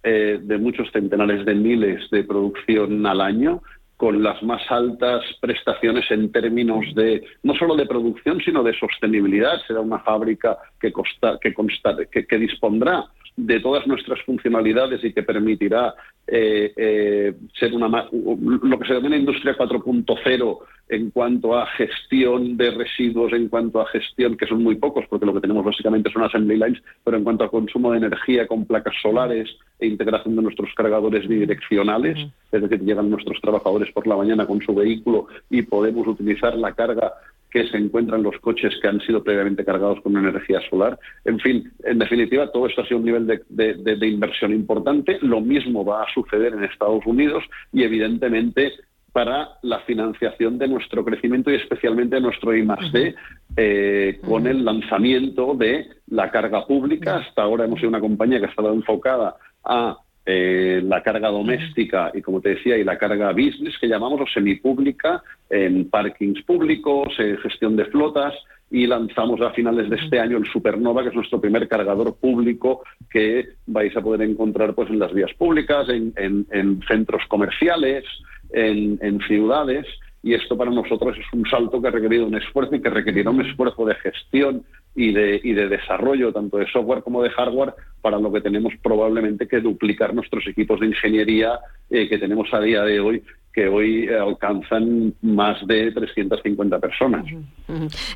eh, de muchos centenares de miles de producción al año, con las más altas prestaciones en términos de no solo de producción, sino de sostenibilidad. Será una fábrica que, costa, que, consta, que, que dispondrá de todas nuestras funcionalidades y que permitirá eh, eh, ser una lo que se denomina industria 4.0 en cuanto a gestión de residuos, en cuanto a gestión, que son muy pocos, porque lo que tenemos básicamente son assembly lines, pero en cuanto a consumo de energía con placas solares e integración de nuestros cargadores bidireccionales, es decir, llegan nuestros trabajadores por la mañana con su vehículo y podemos utilizar la carga que se encuentran los coches que han sido previamente cargados con energía solar. En fin, en definitiva, todo esto ha sido un nivel de, inversión importante. Lo mismo va a suceder en Estados Unidos y, evidentemente, para la financiación de nuestro crecimiento y especialmente nuestro I+D eh, con el lanzamiento de la carga pública. Hasta ahora hemos sido una compañía que ha estado enfocada a eh, la carga doméstica y, como te decía, y la carga business, que llamamos o semipública, en parkings públicos, en gestión de flotas, y lanzamos a finales de este año el Supernova, que es nuestro primer cargador público que vais a poder encontrar pues, en las vías públicas, en, centros comerciales, en, en ciudades y esto para nosotros es un salto que ha requerido un esfuerzo y que requerirá un esfuerzo de gestión y de, y de desarrollo tanto de software como de hardware para lo que tenemos probablemente que duplicar nuestros equipos de ingeniería eh, que tenemos a día de hoy que hoy eh, alcanzan más de 350 personas.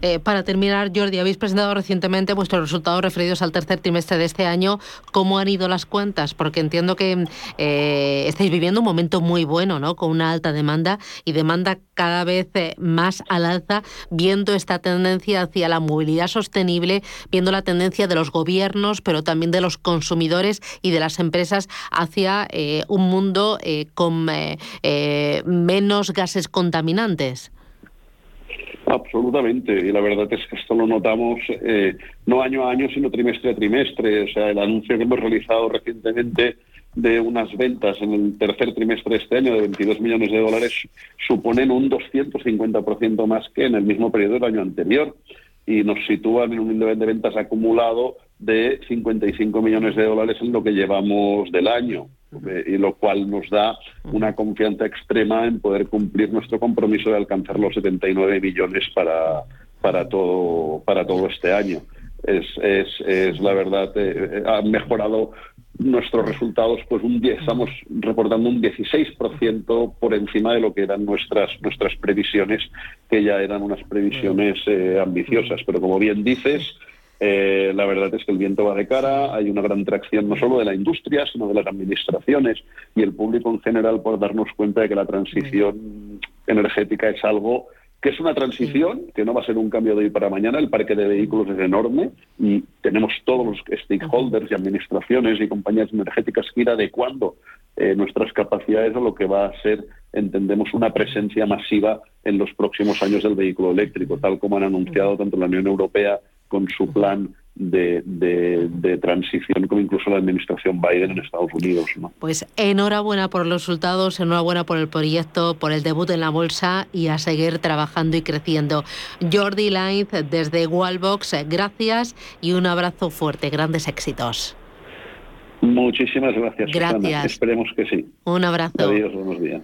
Eh, para terminar, Jordi, habéis presentado recientemente vuestros resultados referidos al tercer trimestre de este año. ¿Cómo han ido las cuentas? Porque entiendo que eh, estáis viviendo un momento muy bueno, ¿no? Con una alta demanda y demanda cada vez más al alza, viendo esta tendencia hacia la movilidad sostenible, viendo la tendencia de los gobiernos, pero también de los consumidores y de las empresas hacia un mundo con menos gases contaminantes. Absolutamente, y la verdad es que esto lo notamos eh, no año a año, sino trimestre a trimestre. O sea, el anuncio que hemos realizado recientemente de unas ventas en el tercer trimestre de este año de 22 millones de dólares suponen un 250% más que en el mismo periodo del año anterior y nos sitúan en un nivel de ventas acumulado de 55 millones de dólares en lo que llevamos del año y lo cual nos da una confianza extrema en poder cumplir nuestro compromiso de alcanzar los 79 millones para, para, todo, para todo este año. Es, es, es la verdad, eh, han mejorado nuestros resultados, pues un estamos reportando un 16% por encima de lo que eran nuestras, nuestras previsiones, que ya eran unas previsiones eh, ambiciosas. Pero como bien dices, eh, la verdad es que el viento va de cara, hay una gran tracción no solo de la industria, sino de las administraciones y el público en general por darnos cuenta de que la transición energética es algo que es una transición, que no va a ser un cambio de hoy para mañana. El parque de vehículos es enorme y tenemos todos los stakeholders y administraciones y compañías energéticas que ir adecuando eh, nuestras capacidades a lo que va a ser, entendemos, una presencia masiva en los próximos años del vehículo eléctrico, tal como han anunciado tanto la Unión Europea con su plan de, de, transición como incluso la administración Biden en Estados Unidos. ¿no? Pues enhorabuena por los resultados, enhorabuena por el proyecto, por el debut en la bolsa y a seguir trabajando y creciendo. Jordi Lainz desde Wallbox, gracias y un abrazo fuerte, grandes éxitos. Muchísimas gracias. Gracias. Esperemos que sí. Un abrazo. Adiós, buenos días.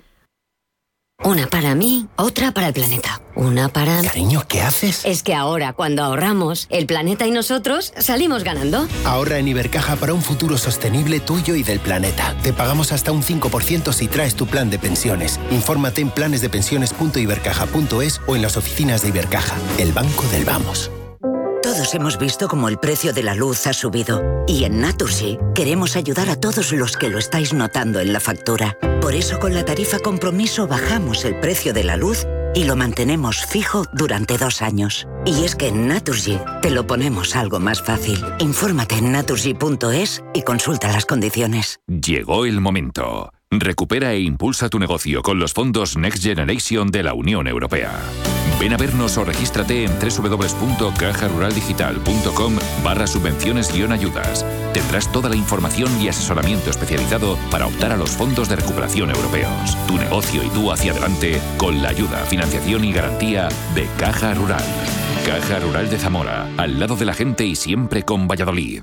Una para mí, otra para el planeta. Una para... Cariño, ¿qué haces? Es que ahora, cuando ahorramos, el planeta y nosotros salimos ganando. Ahorra en Ibercaja para un futuro sostenible tuyo y del planeta. Te pagamos hasta un 5% si traes tu plan de pensiones. Infórmate en planesdepensiones.ibercaja.es o en las oficinas de Ibercaja, el banco del vamos. Todos hemos visto cómo el precio de la luz ha subido. Y en Naturgy queremos ayudar a todos los que lo estáis notando en la factura. Por eso con la tarifa compromiso bajamos el precio de la luz y lo mantenemos fijo durante dos años. Y es que en Naturgy te lo ponemos algo más fácil. Infórmate en naturgy.es y consulta las condiciones. Llegó el momento. Recupera e impulsa tu negocio con los fondos Next Generation de la Unión Europea. Ven a vernos o regístrate en www.cajaruraldigital.com barra subvenciones-ayudas. Tendrás toda la información y asesoramiento especializado para optar a los fondos de recuperación europeos. Tu negocio y tú hacia adelante con la ayuda, financiación y garantía de Caja Rural. Caja Rural de Zamora, al lado de la gente y siempre con Valladolid.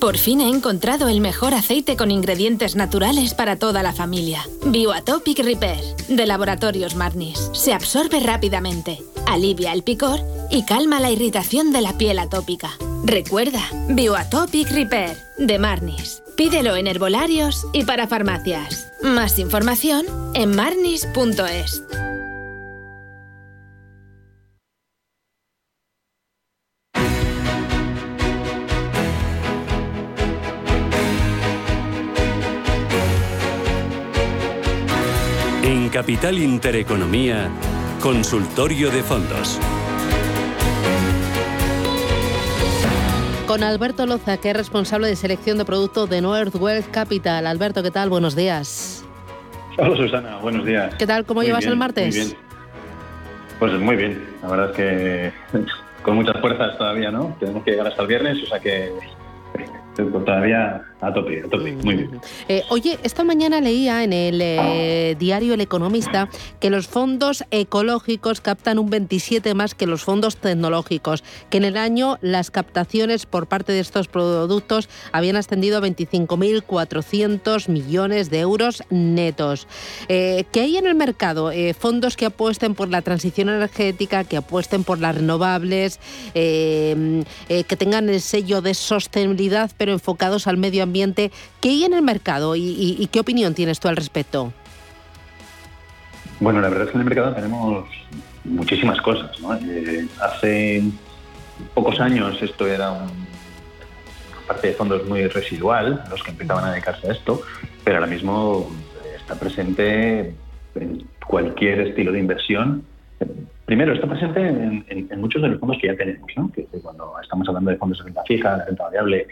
Por fin he encontrado el mejor aceite con ingredientes naturales para toda la familia. Bioatopic Repair, de Laboratorios Marnis. Se absorbe rápidamente, alivia el picor y calma la irritación de la piel atópica. Recuerda, Bioatopic Repair, de Marnis. Pídelo en herbolarios y para farmacias. Más información en marnis.es. Capital Intereconomía, Consultorio de Fondos. Con Alberto Loza, que es responsable de selección de productos de North Wealth Capital. Alberto, ¿qué tal? Buenos días. Hola Susana, buenos días. ¿Qué tal? ¿Cómo llevas el martes? Muy bien. Pues muy bien, la verdad es que [LAUGHS] con muchas fuerzas todavía, ¿no? Tenemos que llegar hasta el viernes, o sea que [LAUGHS] todavía a tope, a tope. Muy bien. Eh, oye, esta mañana leía en el eh, diario El Economista que los fondos ecológicos captan un 27 más que los fondos tecnológicos, que en el año las captaciones por parte de estos productos habían ascendido a 25.400 millones de euros netos. Eh, ¿Qué hay en el mercado? fondos que apuesten por la transición energética, que apuesten por las renovables, que tengan el sello de sostenibilidad, pero enfocados al medio ambiente. ¿Qué hay en el mercado y, qué opinión tienes tú al respecto? Bueno, la verdad es que en el mercado tenemos muchísimas cosas. Eh, hace pocos años esto era un, parte de fondos muy residual, los que empezaban a dedicarse a esto, pero ahora mismo está presente en cualquier estilo de inversión. Primero, está presente en, muchos de los fondos que ya tenemos, ¿no? que cuando estamos hablando de fondos de renta fija, de renta variable,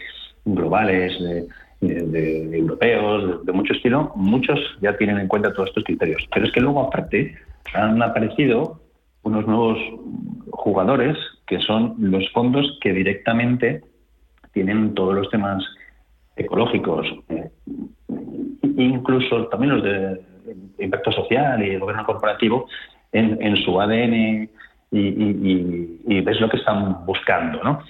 globales, de, europeos, de, mucho estilo, muchos ya tienen en cuenta todos estos criterios. Pero es que luego, aparte, han aparecido unos nuevos jugadores que son los fondos que directamente tienen todos los temas ecológicos, eh, incluso también los de impacto social y el gobierno corporativo en, su ADN y, y, y, es lo que están buscando, ¿no?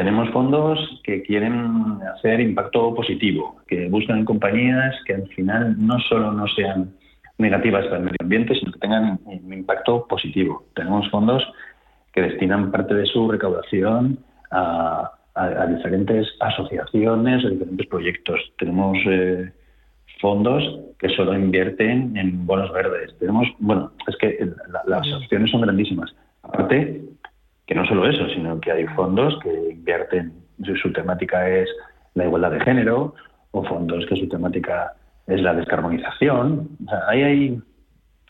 Tenemos fondos que quieren hacer impacto positivo, que buscan compañías que al final no solo no sean negativas para el medio ambiente, sino que tengan un impacto positivo. Tenemos fondos que destinan parte de su recaudación a, diferentes asociaciones, a diferentes proyectos. Tenemos eh, fondos que solo invierten en bonos verdes. Tenemos, bueno, es que las opciones son grandísimas. Aparte, que no solo eso, sino que hay fondos que invierten, su, temática es la igualdad de género o fondos que su temática es la descarbonización. O sea, ahí hay,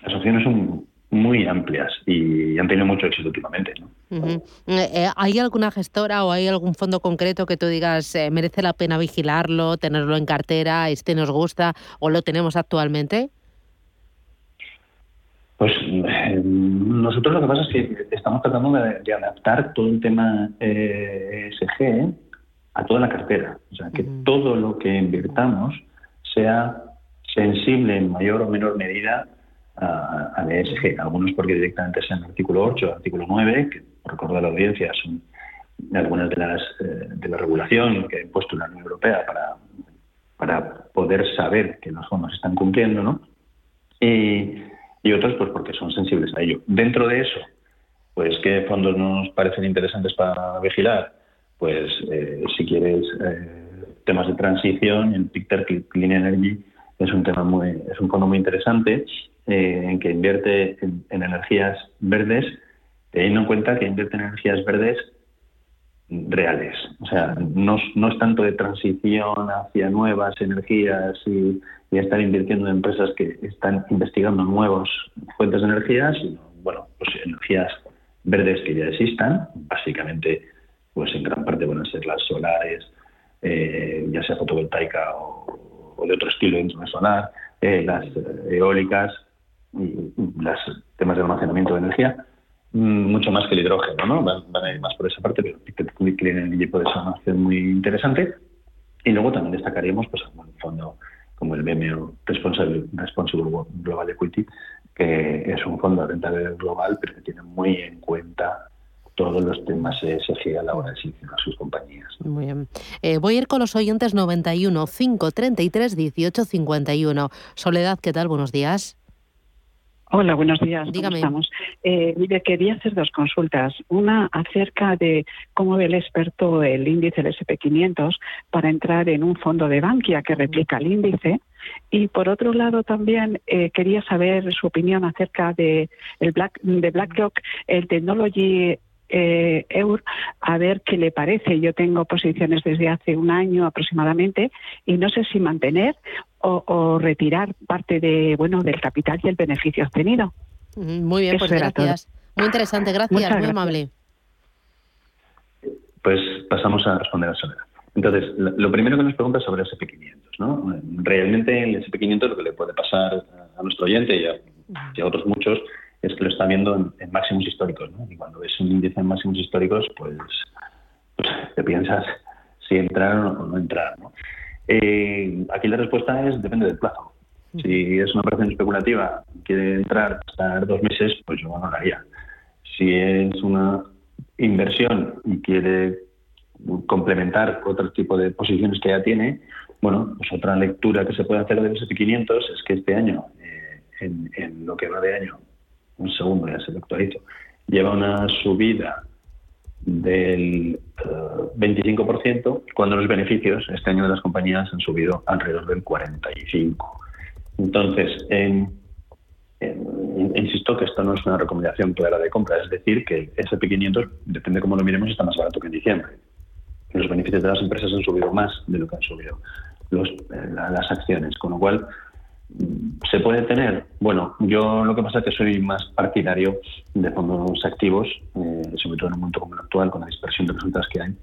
las opciones son muy amplias y han tenido mucho éxito últimamente. Eh, eh, ¿Hay alguna gestora o hay algún fondo concreto que tú digas eh, merece la pena vigilarlo, tenerlo en cartera, este nos gusta o lo tenemos actualmente? Pues nosotros lo que pasa es que estamos tratando de, adaptar todo el tema ESG a toda la cartera. O sea, que todo lo que invirtamos sea sensible en mayor o menor medida al ESG. Algunos porque directamente sean artículo 8 artículo 9, que por recordar a la audiencia son algunas de las eh, de la regulación que ha impuesto la Unión Europea para, para poder saber que los fondos están cumpliendo, ¿no? Y, y otros pues porque son sensibles a ello. Dentro de eso, pues qué fondos nos parecen interesantes para vigilar, pues eh, si quieres eh, temas de transición, en Picter Clean Energy es un tema muy, es un fondo muy interesante eh, en que invierte en, energías verdes, teniendo en cuenta que invierte en energías verdes reales. O sea, no, no es tanto de transición hacia nuevas energías y, estar invirtiendo en empresas que están investigando nuevas fuentes de energía, sino, bueno, pues energías verdes que ya existan, básicamente, pues en gran parte van a ser las solares, eh, ya sea fotovoltaica o, de otro estilo dentro solar, eh, las eólicas y los temas de almacenamiento de energía, mm, mucho más que el hidrógeno, ¿no? Van, a ir más por esa parte, pero Clean Energy puede ser una muy interesante. Y luego también destacaríamos pues, un fondo como el BMO Responsible, Responsible Global Equity, que es un fondo de rentabilidad global, pero que tiene muy en cuenta todos los temas ESG a la hora de seleccionar sus compañías. Muy bien. Eh, voy a ir con los oyentes 91 533 18 51. Soledad, ¿qué tal? Buenos días. Hola, buenos días. Dígame. estamos? Eh, mire, quería hacer dos consultas. Una acerca de cómo ve el experto el índice del SP500 para entrar en un fondo de Bankia que replica el índice. Y por otro lado también eh, quería saber su opinión acerca de el Black de BlackRock, el Technology eh, EUR a ver qué le parece. Yo tengo posiciones desde hace un año aproximadamente y no sé si mantener o, retirar parte de bueno del capital y el beneficio obtenido. Muy bien, pues gracias. Muy interesante, gracias, muy amable. Pues pasamos a responder a Soledad. Entonces, lo primero que nos pregunta es sobre el SP500. ¿no? Realmente el SP500 lo que le puede pasar a nuestro oyente y a otros muchos es que lo está viendo en, máximos históricos, ¿no? Y cuando ves un índice en máximos históricos, pues, pues te piensas si entrar o no entrar, ¿no? Eh, aquí la respuesta es depende del plazo. Si es una operación especulativa, quiere entrar, estar dos meses, pues yo no lo haría. Si es una inversión y quiere complementar otro tipo de posiciones que ya tiene, bueno, pues otra lectura que se puede hacer del S&P500 es que este año, eh, en, en, lo que va de año, un segundo, ya se lo actualizo, lleva una subida del 25%, eh, cuando los beneficios este año de las compañías han subido alrededor del 45%. Entonces, insisto que esto no es una recomendación clara de compra, es decir, que el SP500, depende cómo lo miremos, está más barato que en diciembre. Los beneficios de las empresas han subido más de lo que han subido los, eh, las acciones, con lo cual ¿Se puede tener? Bueno, yo lo que pasa es que soy más partidario de fondos activos, eh, sobre todo en un momento como el actual, con la dispersión de resultados que hay,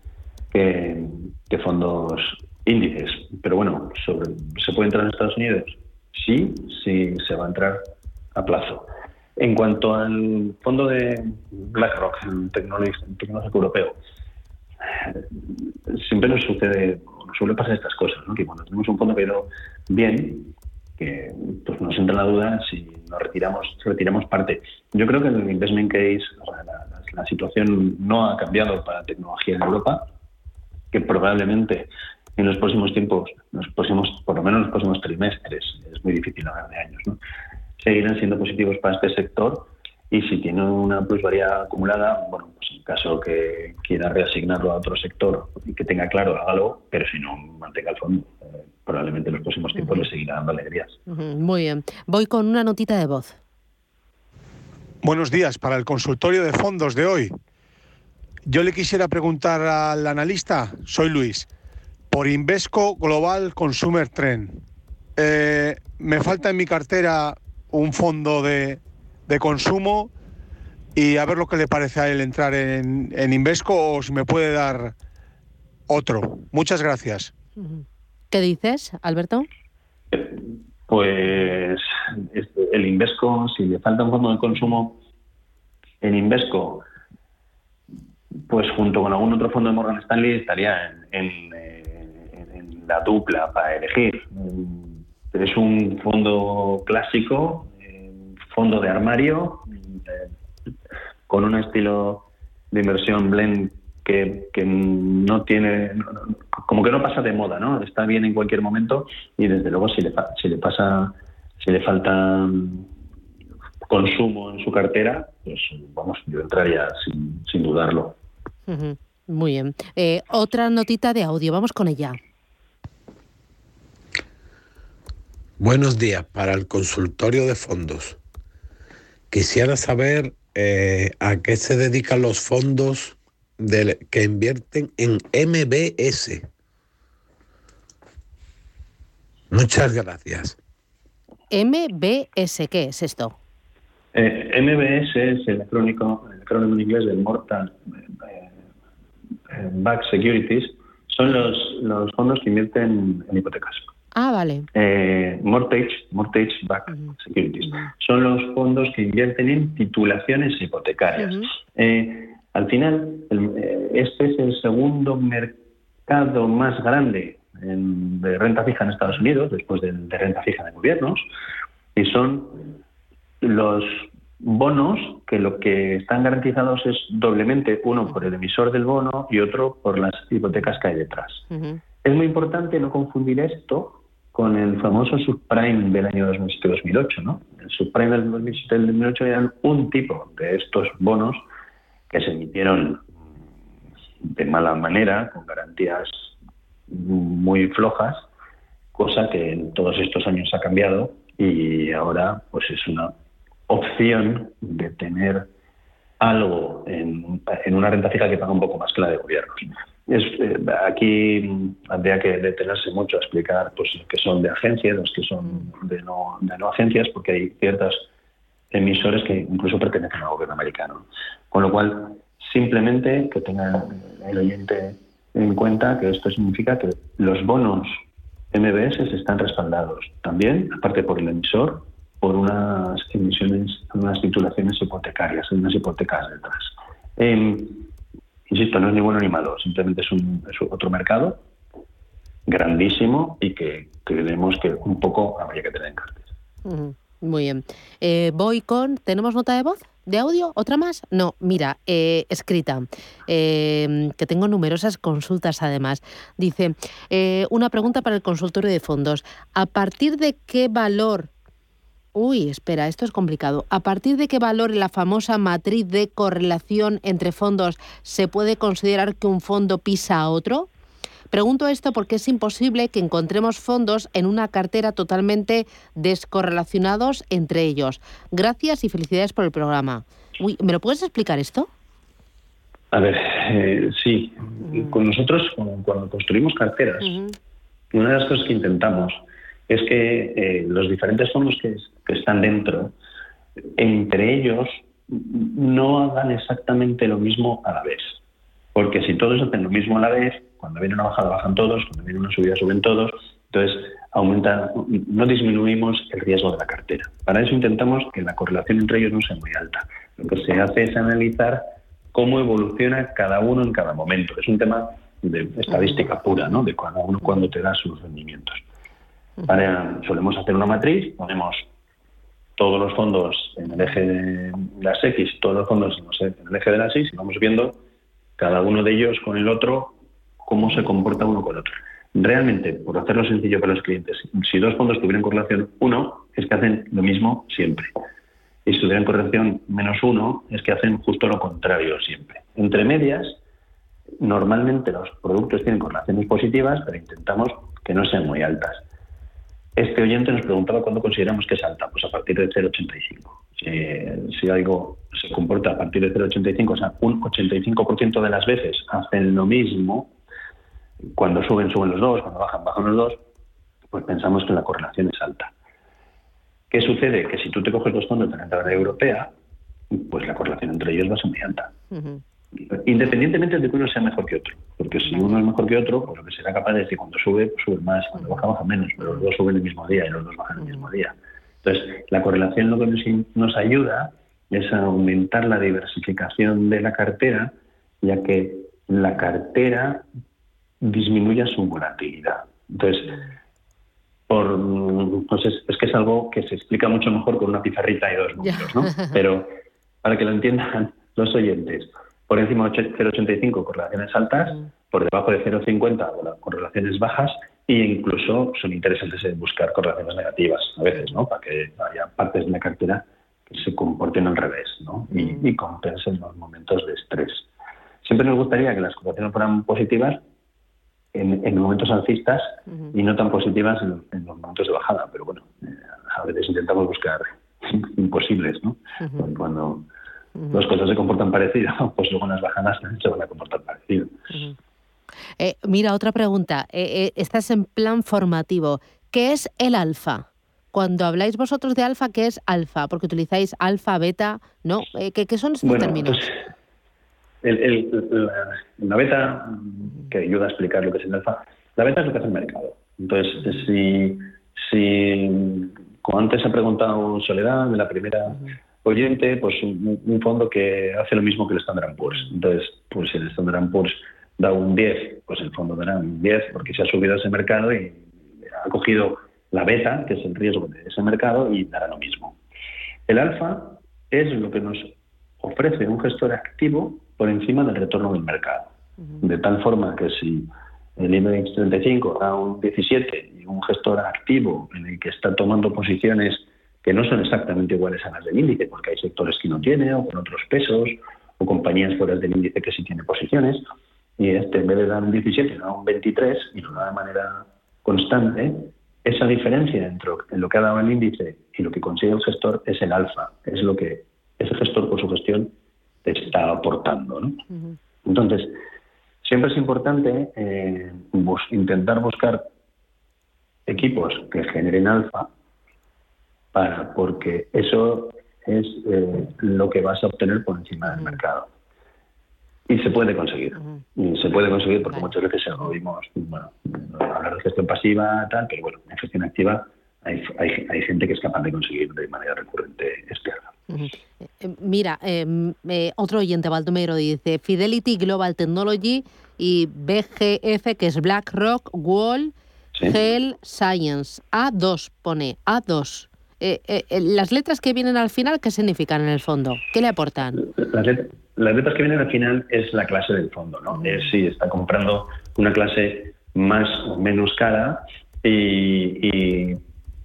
que, fondos índices. Pero bueno, ¿se puede entrar en Estados Unidos? Sí, sí, se va a entrar a plazo. En cuanto al fondo de BlackRock, el tecnológico europeo, siempre nos sucede, suele pasar estas cosas, ¿no? que cuando tenemos un fondo que ha bien, que pues nos entra la duda si nos retiramos, retiramos parte. Yo creo que el investment case, la, situación no ha cambiado para tecnología en Europa, que probablemente en los próximos tiempos, los próximos, por lo menos en los próximos trimestres, es muy difícil hablar de años, ¿no? seguirán siendo positivos para este sector y si tiene una plusvalía acumulada, bueno, pues en caso que quiera reasignarlo a otro sector y que tenga claro, hágalo, pero si no, mantenga el fondo. Eh, probablemente en los próximos tiempos le seguirá dando alegrías. Muy bien. Voy con una notita de voz. Buenos días para el consultorio de fondos de hoy. Yo le quisiera preguntar al analista, soy Luis, por Invesco Global Consumer Trend. Eh, me falta en mi cartera un fondo de, de, consumo y a ver lo que le parece a él entrar en, en Invesco o si me puede dar otro. Muchas gracias. ¿Qué dices, Alberto? Pues el Invesco, si le falta un fondo de consumo, en Invesco, pues junto con algún otro fondo de Morgan Stanley estaría en, en la dupla para elegir. Es un fondo clásico, fondo de armario, con un estilo de inversión blend que, no tiene, como que no pasa de moda, ¿no? Está bien en cualquier momento y desde luego si le, si le pasa, si le falta consumo en su cartera, pues vamos, yo entraría sin, sin dudarlo. Muy bien. Eh, otra notita de audio, vamos con ella. Buenos días para el consultorio de fondos. Quisiera saber eh, a qué se dedican los fondos que invierten en MBS. Muchas gracias. MBS, ¿qué es esto? Eh, MBS es el acrónimo, el acrónimo en inglés del Mortal eh, eh, Back Securities. Son los, los fondos que invierten en hipotecas. Ah, vale. mortgage, mortgage Back Securities. Son los fondos que invierten en titulaciones hipotecarias. Al final, eh, este es el segundo mercado más grande de renta fija en Estados Unidos, después de, renta fija de gobiernos, y son los bonos que lo que están garantizados es doblemente, uno por el emisor del bono y otro por las hipotecas que hay detrás. Es muy importante no confundir esto con el famoso subprime del año 2007-2008. ¿no? El subprime del 2007-2008 eran un tipo de estos bonos que se emitieron de mala manera, con garantías muy flojas, cosa que en todos estos años ha cambiado y ahora pues es una opción de tener algo en, una renta fija que paga un poco más que la de gobierno. Es, eh, aquí habría que detenerse mucho a explicar pues que son de agencias, los que son de no, de no agencias, porque hay ciertas emisores que incluso pertenecen al gobierno americano. Con lo cual, simplemente que tenga el oyente en cuenta que esto significa que los bonos MBS están respaldados también, aparte por el emisor, por unas emisiones, unas titulaciones hipotecarias, unas hipotecas detrás. Eh, insisto, no es ni bueno ni malo, simplemente es, un, otro mercado grandísimo y que creemos que un poco habría que tener en cartera. Muy bien. Eh, voy con. ¿Tenemos nota de voz? ¿De audio? ¿Otra más? No, mira, eh, escrita, eh, que tengo numerosas consultas además. Dice, una pregunta para el consultorio de fondos. ¿A partir de qué valor Uy, espera, esto es complicado. ¿A partir de qué valor la famosa matriz de correlación entre fondos se puede considerar que un fondo pisa a otro? Pregunto esto porque es imposible que encontremos fondos en una cartera totalmente descorrelacionados entre ellos. Gracias y felicidades por el programa. ¿Me lo puedes explicar esto? A ver, eh, sí. Con nosotros, cuando construimos carteras, una de las cosas que intentamos es que eh, los diferentes fondos que, que están dentro, entre ellos, no hagan exactamente lo mismo a la vez. Porque si todos hacen lo mismo a la vez, cuando viene una bajada bajan todos, cuando viene una subida suben todos, entonces aumenta, no disminuimos el riesgo de la cartera. Para eso intentamos que la correlación entre ellos no sea muy alta. Lo que se hace es analizar cómo evoluciona cada uno en cada momento. Es un tema de estadística pura, ¿no? De cada uno cuando te da sus rendimientos. solemos hacer una matriz, ponemos todos los fondos en el eje de las X, todos los fondos en el eje de las Y, y vamos viendo cada uno de ellos con el otro cómo se comporta uno con otro. Realmente, por hacerlo sencillo para los clientes, si dos fondos tuvieran correlación 1, es que hacen lo mismo siempre. Y si tuvieran correlación menos 1, es que hacen justo lo contrario siempre. Entre medias, normalmente los productos tienen correlaciones positivas, pero intentamos que no sean muy altas. Este oyente nos preguntaba cuándo consideramos que es alta, pues a partir de 0,85. Si, si, algo se comporta a partir de 0,85, o sea, un 85% de las veces hacen lo mismo, cuando suben, suben los dos, cuando bajan, bajan los dos, pues pensamos que la correlación es alta. ¿Qué sucede? Que si tú te coges los fondos de la renta europea, pues la correlación entre ellos va a ser muy alta. Independientemente de que uno sea mejor que otro. Porque si uno es mejor que otro, pues lo que será capaz es que cuando sube, pues sube más, cuando baja, baja menos, pero los dos suben el mismo día y los dos bajan el mismo día. Entonces, la correlación lo que nos, nos ayuda es a aumentar la diversificación de la cartera, ya que la cartera disminuye su volatilidad. Entonces, por, pues es, que es algo que se explica mucho mejor con una pizarrita y dos números, ¿no? [LAUGHS] Pero para que lo entiendan [LAUGHS] los oyentes, por encima de 0,85 correlaciones altas, por debajo de 0,50 correlaciones bajas e incluso son interesantes en buscar correlaciones negativas a veces, ¿no? Para que haya partes de la cartera que se comporten al revés, ¿no? Y, y compensen los momentos de estrés. Siempre nos gustaría que las correlaciones fueran positivas, en, momentos alcistas y no tan positivas en, los momentos de bajada. Pero bueno, eh, a veces intentamos buscar [LAUGHS] imposibles, ¿no? Cuando las cosas se comportan parecido, [LAUGHS] pues luego en las bajadas se van a comportar parecido. Eh, mira, otra pregunta. Eh, estás en plan formativo. ¿Qué es el alfa? Cuando habláis vosotros de alfa, ¿qué es alfa? Porque utilizáis alfa, beta, ¿no? ¿qué, ¿qué, son estos términos? Pues, la, beta, que ayuda a explicar lo que es el alfa, la beta es lo que hace el mercado. Entonces, si, como antes ha preguntado Soledad, de la primera oyente, pues un, fondo que hace lo mismo que el Standard Poor's. Entonces, pues si el Standard Poor's da un 10, pues el fondo dará un 10 porque se ha subido ese mercado y ha cogido la beta, que es el riesgo de ese mercado, y dará lo mismo. El alfa es lo que nos ofrece un gestor activo por encima del retorno del mercado. De tal forma que si el IBEX 35 da un 17 y un gestor activo en el que está tomando posiciones que no son exactamente iguales a las del índice, porque hay sectores que no tiene, o con otros pesos, o compañías fuera del índice que sí tiene posiciones, y este en vez de dar un 17 da un 23 y lo da de manera constante, esa diferencia entre lo que ha dado el índice y lo que consigue el gestor es el alfa, es lo que ese gestor por su gestión está aportando. ¿no? Entonces, siempre es importante eh, intentar buscar equipos que generen alfa, para, porque eso es eh, lo que vas a obtener por encima del mercado. Y se puede conseguir. Y se puede conseguir porque muchas veces oímos, bueno, hablar de gestión pasiva, tal, pero bueno, en gestión activa hay, hay, hay gente que es capaz de conseguir de manera recurrente eh, mira, em, eh, otro oyente, Baldomero, dice Fidelity Global Technology y BGF, que es BlackRock, Wall, Hell Science. A2 pone, A2. Eh, las letras que vienen al final, ¿qué significan en el fondo? ¿Qué le aportan? Las, letras que vienen al final es la clase del fondo, ¿no? sí, está comprando una clase más o menos cara y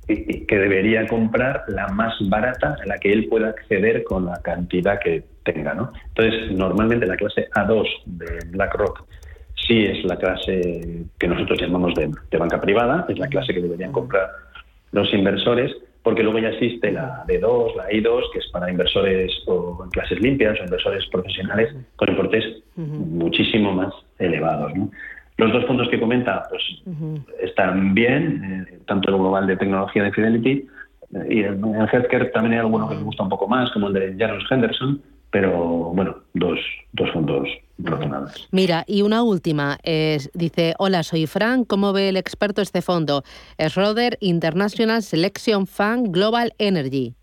que debería comprar la más barata en la que él pueda acceder con la cantidad que tenga. ¿no? Entonces, normalmente la clase A2 de BlackRock sí es la clase que nosotros llamamos de, banca privada, es la clase que deberían comprar los inversores, porque luego ya existe la D2, la I2, que es para inversores o en clases limpias o inversores profesionales con importes muchísimo más elevados. ¿no? Los dos fondos que comenta pues, están bien, eh, tanto el global de tecnología de Fidelity eh, y el, healthcare también hay alguno que me gusta un poco más, como el de Janus Henderson, pero bueno, dos, dos fondos razonables. Mira, y una última, es, dice, hola, soy Frank, ¿cómo ve el experto este fondo? Es Roder International Selection Fund Global Energy.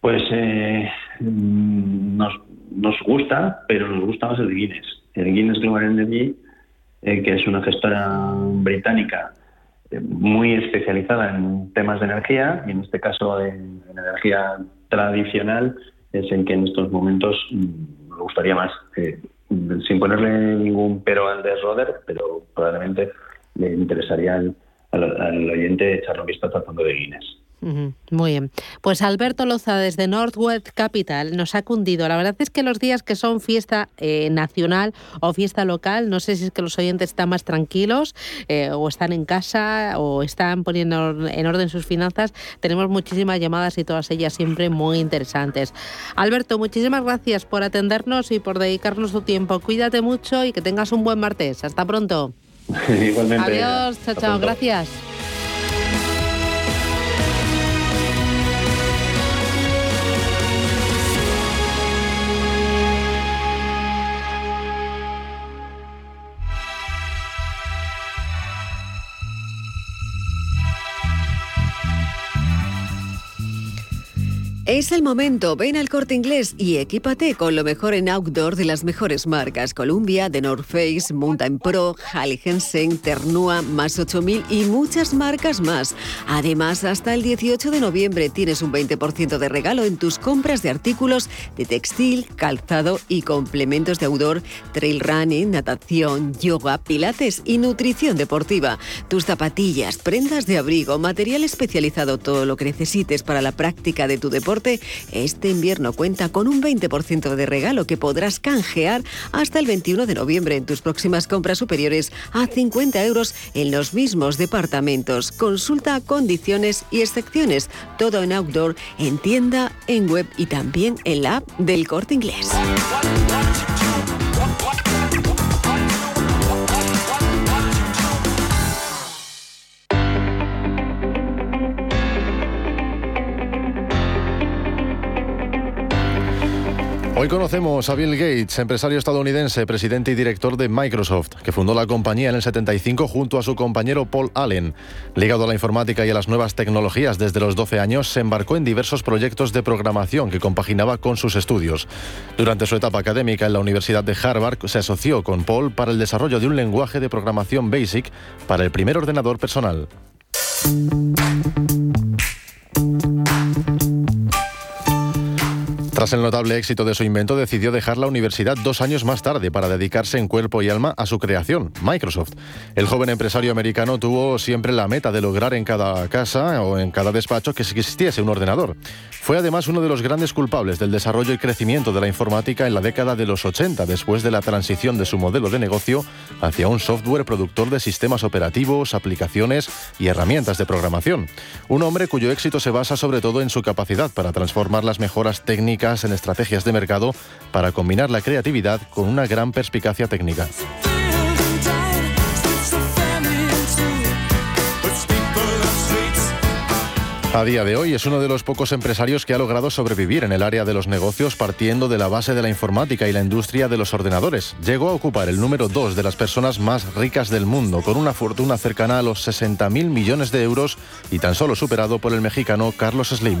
Pues eh, mm, nos, nos gusta, pero nos gusta más el de Guinness Guinness Global Energy, eh, que es una gestora británica eh, muy especializada en temas de energía, y en este caso en, energía tradicional, es el que en estos momentos mm, me gustaría más, eh, sin ponerle ningún pero al de Roder, pero probablemente le interesaría al, oyente echarle un vistazo al fondo de Guinness. Muy bien. Pues Alberto Loza desde Northwest Capital nos ha cundido. La verdad es que los días que son fiesta eh, nacional o fiesta local, no sé si es que los oyentes están más tranquilos eh, o están en casa o están poniendo en orden sus finanzas. Tenemos muchísimas llamadas y todas ellas siempre muy interesantes. Alberto, muchísimas gracias por atendernos y por dedicarnos tu tiempo. Cuídate mucho y que tengas un buen martes. Hasta pronto. [LAUGHS] Igualmente. Adiós, chao, chao. Gracias. Es el momento, ven al corte inglés y equípate con lo mejor en outdoor de las mejores marcas. Columbia, The Face, Mountain Pro, Halle Hansen, Ternua, más 8000 y muchas marcas más. Además, hasta el 18 de noviembre tienes un 20% de regalo en tus compras de artículos de textil, calzado y complementos de outdoor, trail running, natación, yoga, pilates y nutrición deportiva. Tus zapatillas, prendas de abrigo, material especializado, todo lo que necesites para la práctica de tu deporte este invierno cuenta con un 20% de regalo que podrás canjear hasta el 21 de noviembre en tus próximas compras superiores a 50 euros en los mismos departamentos. Consulta condiciones y excepciones. Todo en outdoor, en tienda, en web y también en la app del corte inglés. Hoy conocemos a Bill Gates, empresario estadounidense, presidente y director de Microsoft, que fundó la compañía en el 75 junto a su compañero Paul Allen. Ligado a la informática y a las nuevas tecnologías desde los 12 años, se embarcó en diversos proyectos de programación que compaginaba con sus estudios. Durante su etapa académica en la Universidad de Harvard, se asoció con Paul para el desarrollo de un lenguaje de programación BASIC para el primer ordenador personal. Tras el notable éxito de su invento, decidió dejar la universidad dos años más tarde para dedicarse en cuerpo y alma a su creación, Microsoft. El joven empresario americano tuvo siempre la meta de lograr en cada casa o en cada despacho que existiese un ordenador. Fue además uno de los grandes culpables del desarrollo y crecimiento de la informática en la década de los 80, después de la transición de su modelo de negocio hacia un software productor de sistemas operativos, aplicaciones y herramientas de programación. Un hombre cuyo éxito se basa sobre todo en su capacidad para transformar las mejoras técnicas en estrategias de mercado para combinar la creatividad con una gran perspicacia técnica. A día de hoy es uno de los pocos empresarios que ha logrado sobrevivir en el área de los negocios partiendo de la base de la informática y la industria de los ordenadores. Llegó a ocupar el número dos de las personas más ricas del mundo, con una fortuna cercana a los 60.000 millones de euros y tan solo superado por el mexicano Carlos Slim.